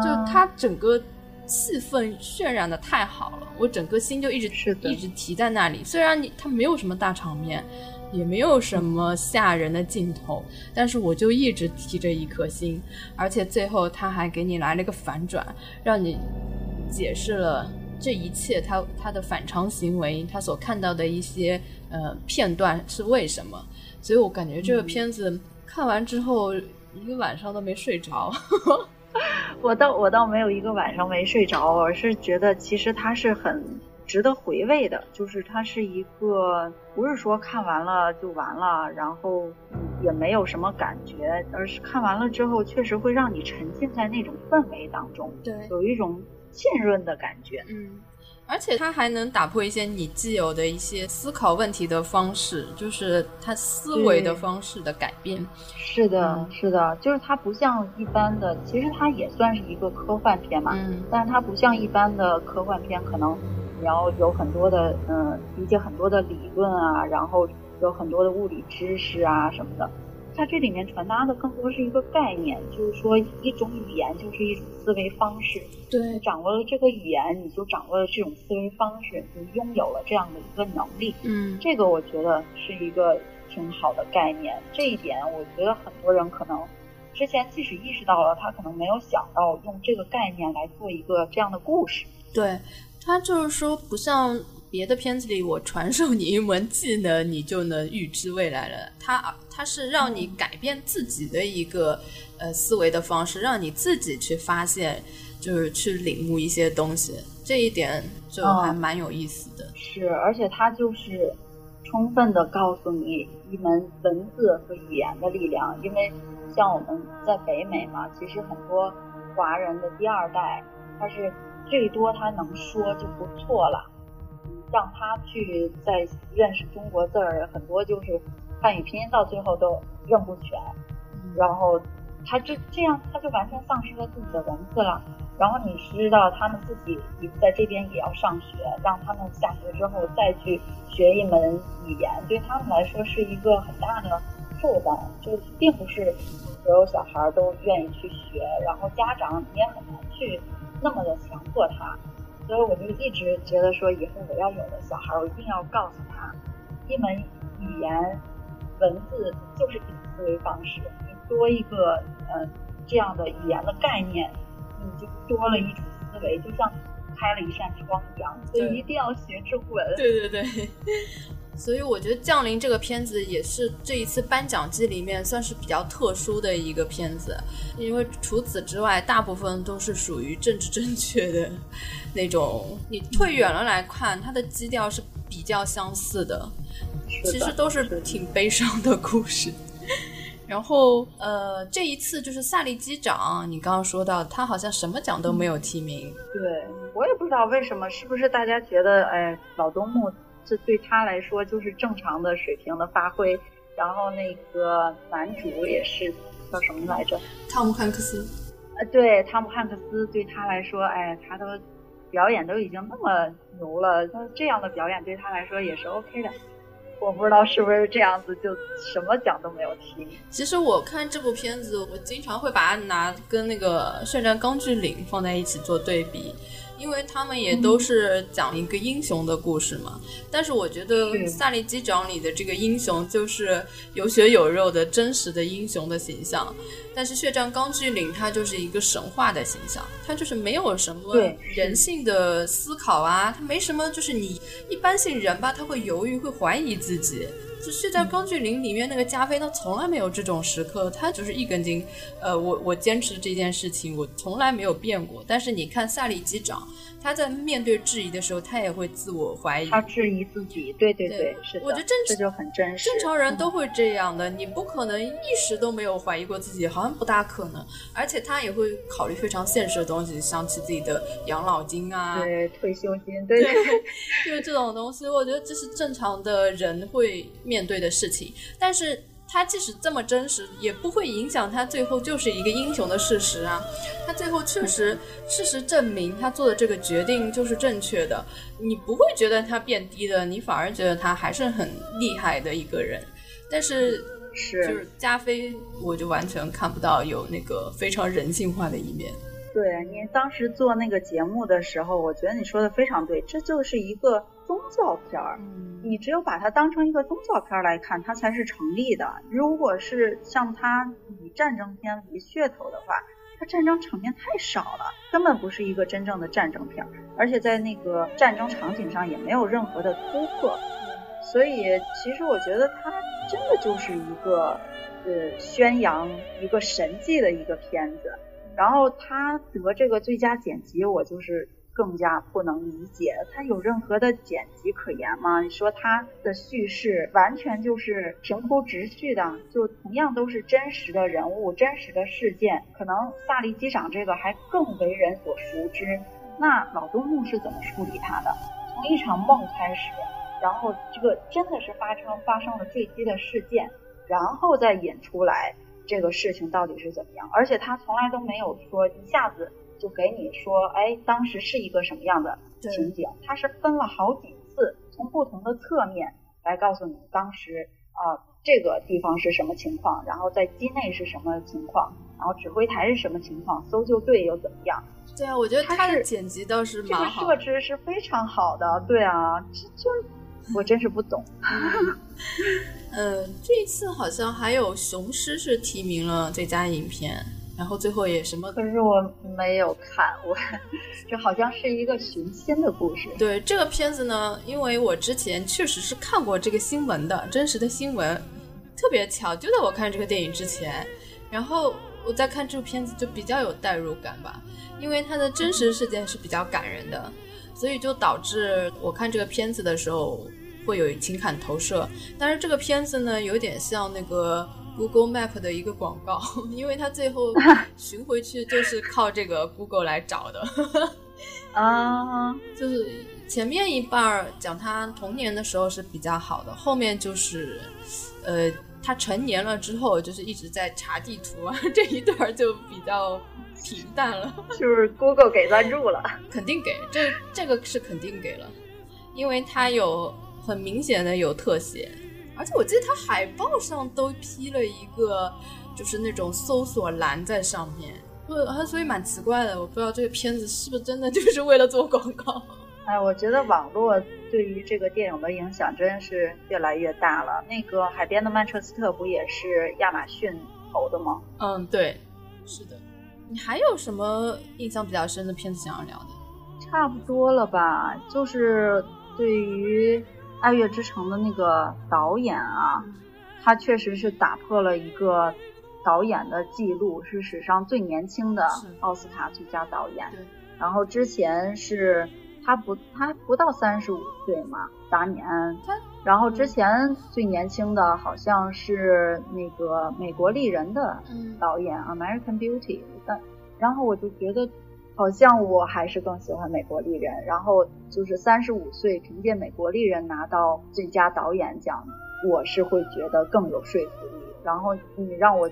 就他整个气氛渲染的太好了，我整个心就一直一直提在那里。虽然你他没有什么大场面。也没有什么吓人的镜头，但是我就一直提着一颗心，而且最后他还给你来了一个反转，让你解释了这一切他他的反常行为，他所看到的一些呃片段是为什么，所以我感觉这个片子看完之后一个晚上都没睡着。我倒我倒没有一个晚上没睡着，我是觉得其实它是很。值得回味的，就是它是一个不是说看完了就完了，然后也没有什么感觉，而是看完了之后确实会让你沉浸在那种氛围当中，对，有一种浸润的感觉。嗯，而且它还能打破一些你既有的一些思考问题的方式，就是它思维的方式的改变。是的，是的，就是它不像一般的，其实它也算是一个科幻片嘛，嗯，但是它不像一般的科幻片，可能。你要有很多的嗯，理解很多的理论啊，然后有很多的物理知识啊什么的，在这里面传达的更多是一个概念，就是说一种语言就是一种思维方式。对，掌握了这个语言，你就掌握了这种思维方式，就拥有了这样的一个能力。嗯，这个我觉得是一个挺好的概念。这一点，我觉得很多人可能之前即使意识到了，他可能没有想到用这个概念来做一个这样的故事。对。他就是说，不像别的片子里，我传授你一门技能，你就能预知未来了。他他是让你改变自己的一个呃思维的方式，让你自己去发现，就是去领悟一些东西。这一点就还蛮有意思的。是，而且他就是充分的告诉你一门文字和语言的力量。因为像我们在北美嘛，其实很多华人的第二代，他是。最多他能说就不错了，让他去再认识中国字儿，很多就是汉语拼音到最后都认不全，然后他这这样他就完全丧失了自己的文字了。然后你知道他们自己在这边也要上学，让他们下学之后再去学一门语言，对他们来说是一个很大的负担，就并不是所有小孩都愿意去学，然后家长也很难去。那么的强迫他，所以我就一直觉得说，以后我要有了小孩，我一定要告诉他，一门语言文字就是一种思维方式。你多一个呃这样的语言的概念，你就多了一种思维，就像开了一扇窗一样。所以一定要学中文。对对对。所以我觉得《降临》这个片子也是这一次颁奖季里面算是比较特殊的一个片子，因为除此之外，大部分都是属于政治正确的 那种。你退远了来看，它的基调是比较相似的，其实都是挺悲伤的故事。然后，呃，这一次就是萨利机长，你刚刚说到他好像什么奖都没有提名。对我也不知道为什么，是不是大家觉得，哎，老东木。这对他来说就是正常的水平的发挥，然后那个男主也是叫什么来着？汤姆汉克斯。呃，对，汤姆汉克斯对他来说，哎，他都表演都已经那么牛了，那这样的表演对他来说也是 OK 的。我不知道是不是这样子，就什么奖都没有提。其实我看这部片子，我经常会把它拿跟那个《血战钢锯岭》放在一起做对比。因为他们也都是讲一个英雄的故事嘛，但是我觉得《萨利机长》里的这个英雄就是有血有肉的真实的英雄的形象，但是《血战钢锯岭》它就是一个神话的形象，它就是没有什么人性的思考啊，它没什么，就是你一般性人吧，他会犹豫会怀疑自己，就是在钢锯岭里面那个加菲，他从来没有这种时刻，他就是一根筋。呃，我我坚持这件事情，我从来没有变过。但是你看萨利机长。他在面对质疑的时候，他也会自我怀疑。他质疑自己，对对对，是的。我觉得这就很真实。正常人都会这样的，你不可能一时都没有怀疑过自己，好像不大可能。而且他也会考虑非常现实的东西，想起自己的养老金啊，对退休金，对，就是这种东西。我觉得这是正常的人会面对的事情，但是。他即使这么真实，也不会影响他最后就是一个英雄的事实啊！他最后确实，事实证明他做的这个决定就是正确的。你不会觉得他变低的，你反而觉得他还是很厉害的一个人。但是，是就是加菲，我就完全看不到有那个非常人性化的一面。对你当时做那个节目的时候，我觉得你说的非常对，这就是一个宗教片儿。你只有把它当成一个宗教片来看，它才是成立的。如果是像它以战争片为噱头的话，它战争场面太少了，根本不是一个真正的战争片，而且在那个战争场景上也没有任何的突破。所以，其实我觉得它真的就是一个呃宣扬一个神迹的一个片子。然后他得这个最佳剪辑，我就是更加不能理解，他有任何的剪辑可言吗？你说他的叙事完全就是平铺直叙的，就同样都是真实的人物、真实的事件，可能萨利机长这个还更为人所熟知。那老东木是怎么处理他的？从一场梦开始，然后这个真的是发生发生了坠机的事件，然后再引出来。这个事情到底是怎么样？而且他从来都没有说一下子就给你说，哎，当时是一个什么样的情景？他是分了好几次，从不同的侧面来告诉你当时啊这个地方是什么情况，然后在机内是什么情况，然后指挥台是什么情况，搜救队又怎么样？对啊，我觉得他的剪辑倒是蛮好，这个设置是非常好的。对啊，这就 我真是不懂。嗯，这一次好像还有《雄狮》是提名了最佳影片，然后最后也什么？可是我没有看，我这好像是一个寻亲的故事。对这个片子呢，因为我之前确实是看过这个新闻的，真实的新闻，特别巧，就在我看这个电影之前，然后我在看这个片子就比较有代入感吧，因为它的真实事件是比较感人的，所以就导致我看这个片子的时候。会有情感投射，但是这个片子呢，有点像那个 Google Map 的一个广告，因为它最后 寻回去就是靠这个 Google 来找的。啊，就是前面一半讲他童年的时候是比较好的，后面就是，呃，他成年了之后就是一直在查地图啊，这一段就比较平淡了。就是 Google 给赞助了，肯定给，这这个是肯定给了，因为他有。很明显的有特写，而且我记得它海报上都披了一个，就是那种搜索栏在上面，呃，所以蛮奇怪的。我不知道这个片子是不是真的就是为了做广告。哎，我觉得网络对于这个电影的影响真是越来越大了。那个《海边的曼彻斯特》不也是亚马逊投的吗？嗯，对，是的。你还有什么印象比较深的片子想要聊的？差不多了吧，就是对于。《爱乐之城》的那个导演啊，他确实是打破了一个导演的记录，是史上最年轻的奥斯卡最佳导演。然后之前是他不他不到三十五岁嘛，达米安。然后之前最年轻的好像是那个《美国丽人》的导演《American Beauty》。但然后我就觉得。好像我还是更喜欢《美国丽人》，然后就是三十五岁凭借《美国丽人》拿到最佳导演奖，我是会觉得更有说服力。然后你让我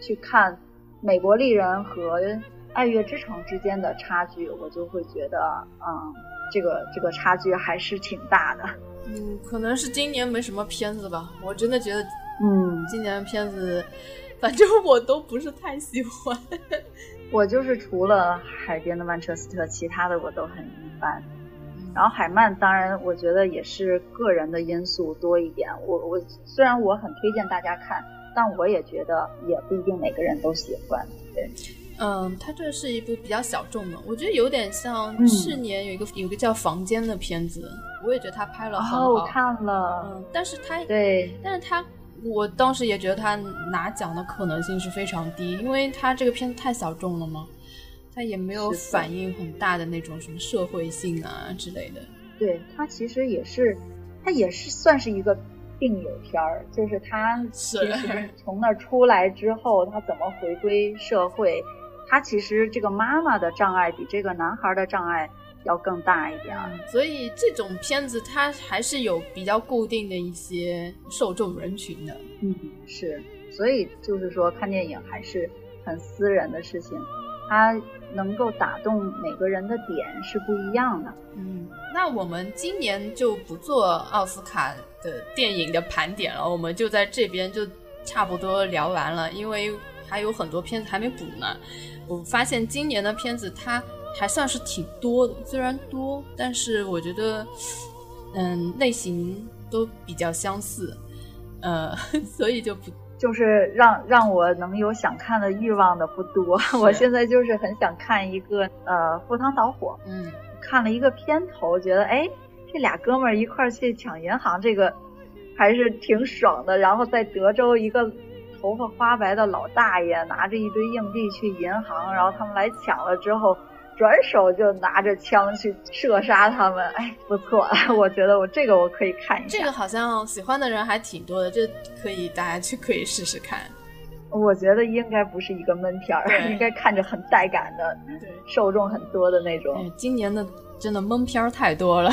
去看《美国丽人》和《爱乐之城》之间的差距，我就会觉得，嗯，这个这个差距还是挺大的。嗯，可能是今年没什么片子吧，我真的觉得，嗯，今年的片子，反正我都不是太喜欢。我就是除了海边的曼彻斯特，其他的我都很一般。然后海曼，当然我觉得也是个人的因素多一点。我我虽然我很推荐大家看，但我也觉得也不一定每个人都喜欢。对，嗯，它这是一部比较小众的，我觉得有点像去年有一个有一个叫《房间》的片子，我也觉得他拍了很好，我看了，嗯，但是他对，但是他我当时也觉得他拿奖的可能性是非常低，因为他这个片子太小众了嘛，他也没有反映很大的那种什么社会性啊之类的。对他其实也是，他也是算是一个。病友片儿，就是他其实 从那出来之后，他怎么回归社会？他其实这个妈妈的障碍比这个男孩的障碍要更大一点。所以这种片子它还是有比较固定的一些受众人群的。嗯，是。所以就是说，看电影还是很私人的事情，它能够打动每个人的点是不一样的。嗯，那我们今年就不做奥斯卡。的电影的盘点了，我们就在这边就差不多聊完了，因为还有很多片子还没补呢。我发现今年的片子它还算是挺多的，虽然多，但是我觉得，嗯，类型都比较相似，呃，所以就不就是让让我能有想看的欲望的不多。我现在就是很想看一个呃《赴汤蹈火》，嗯，看了一个片头，觉得哎。这俩哥们儿一块儿去抢银行，这个还是挺爽的。然后在德州，一个头发花白的老大爷拿着一堆硬币去银行，然后他们来抢了之后，转手就拿着枪去射杀他们。哎，不错，我觉得我这个我可以看一下。这个好像喜欢的人还挺多的，这可以大家去可以试试看。我觉得应该不是一个闷片儿，应该看着很带感的，受众很多的那种。今年的。真的闷片儿太多了，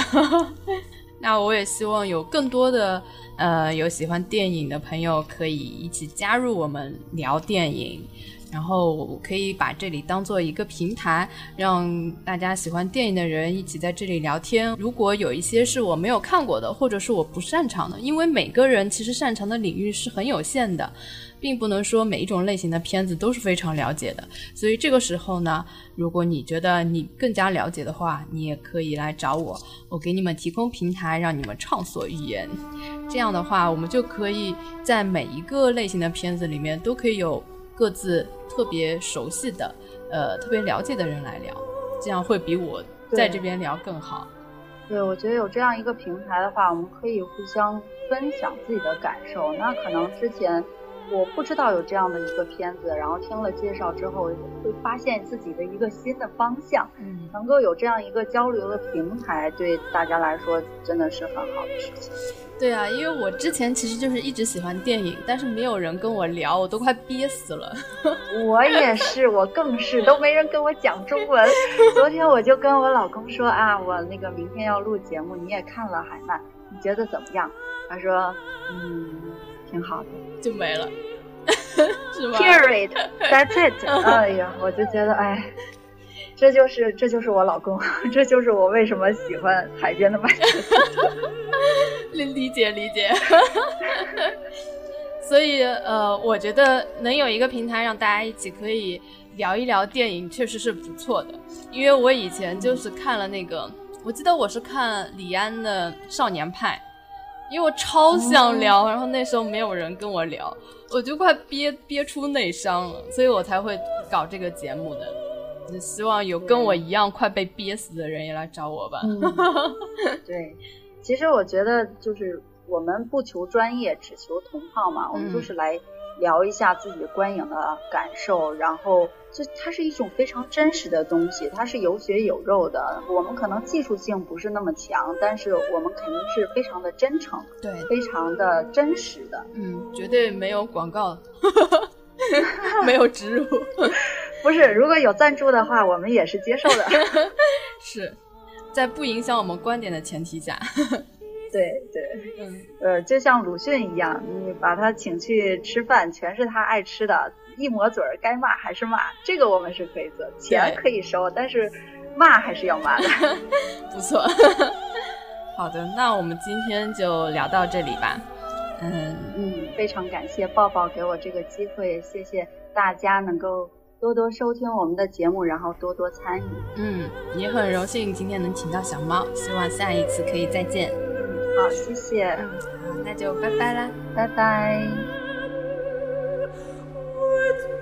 那我也希望有更多的呃有喜欢电影的朋友可以一起加入我们聊电影，然后可以把这里当做一个平台，让大家喜欢电影的人一起在这里聊天。如果有一些是我没有看过的，或者是我不擅长的，因为每个人其实擅长的领域是很有限的。并不能说每一种类型的片子都是非常了解的，所以这个时候呢，如果你觉得你更加了解的话，你也可以来找我，我给你们提供平台，让你们畅所欲言。这样的话，我们就可以在每一个类型的片子里面都可以有各自特别熟悉的、呃特别了解的人来聊，这样会比我在这边聊更好。对，我觉得有这样一个平台的话，我们可以互相分享自己的感受。那可能之前。我不知道有这样的一个片子，然后听了介绍之后，会发现自己的一个新的方向。嗯，能够有这样一个交流的平台，对大家来说真的是很好的事情。对啊，因为我之前其实就是一直喜欢电影，但是没有人跟我聊，我都快憋死了。我也是，我更是都没人跟我讲中文。昨天我就跟我老公说啊，我那个明天要录节目，你也看了海曼，你觉得怎么样？他说，嗯。挺好的，就没了，是吗？Period，That's it。哎呀，我就觉得，哎，这就是这就是我老公，这就是我为什么喜欢海边的麦克。理理解理解。所以呃，我觉得能有一个平台让大家一起可以聊一聊电影，确实是不错的。因为我以前就是看了那个，我记得我是看李安的《少年派》。因为我超想聊，然后那时候没有人跟我聊，我就快憋憋出内伤了，所以我才会搞这个节目的。就希望有跟我一样快被憋死的人也来找我吧。对，其实我觉得就是我们不求专业，只求同好嘛，我们就是来。聊一下自己观影的感受，然后这它是一种非常真实的东西，它是有血有肉的。我们可能技术性不是那么强，但是我们肯定是非常的真诚，对，非常的真实的。嗯，绝对没有广告，没有植入，不是。如果有赞助的话，我们也是接受的，是在不影响我们观点的前提下。对对，嗯，呃，就像鲁迅一样，你把他请去吃饭，全是他爱吃的，一抹嘴儿，该骂还是骂，这个我们是可以做，钱可以收，但是骂还是要骂的。不错，好的，那我们今天就聊到这里吧。嗯嗯，非常感谢抱抱给我这个机会，谢谢大家能够多多收听我们的节目，然后多多参与。嗯，也很荣幸今天能请到小猫，希望下一次可以再见。好，谢谢。嗯，好，那就拜拜啦，拜拜。with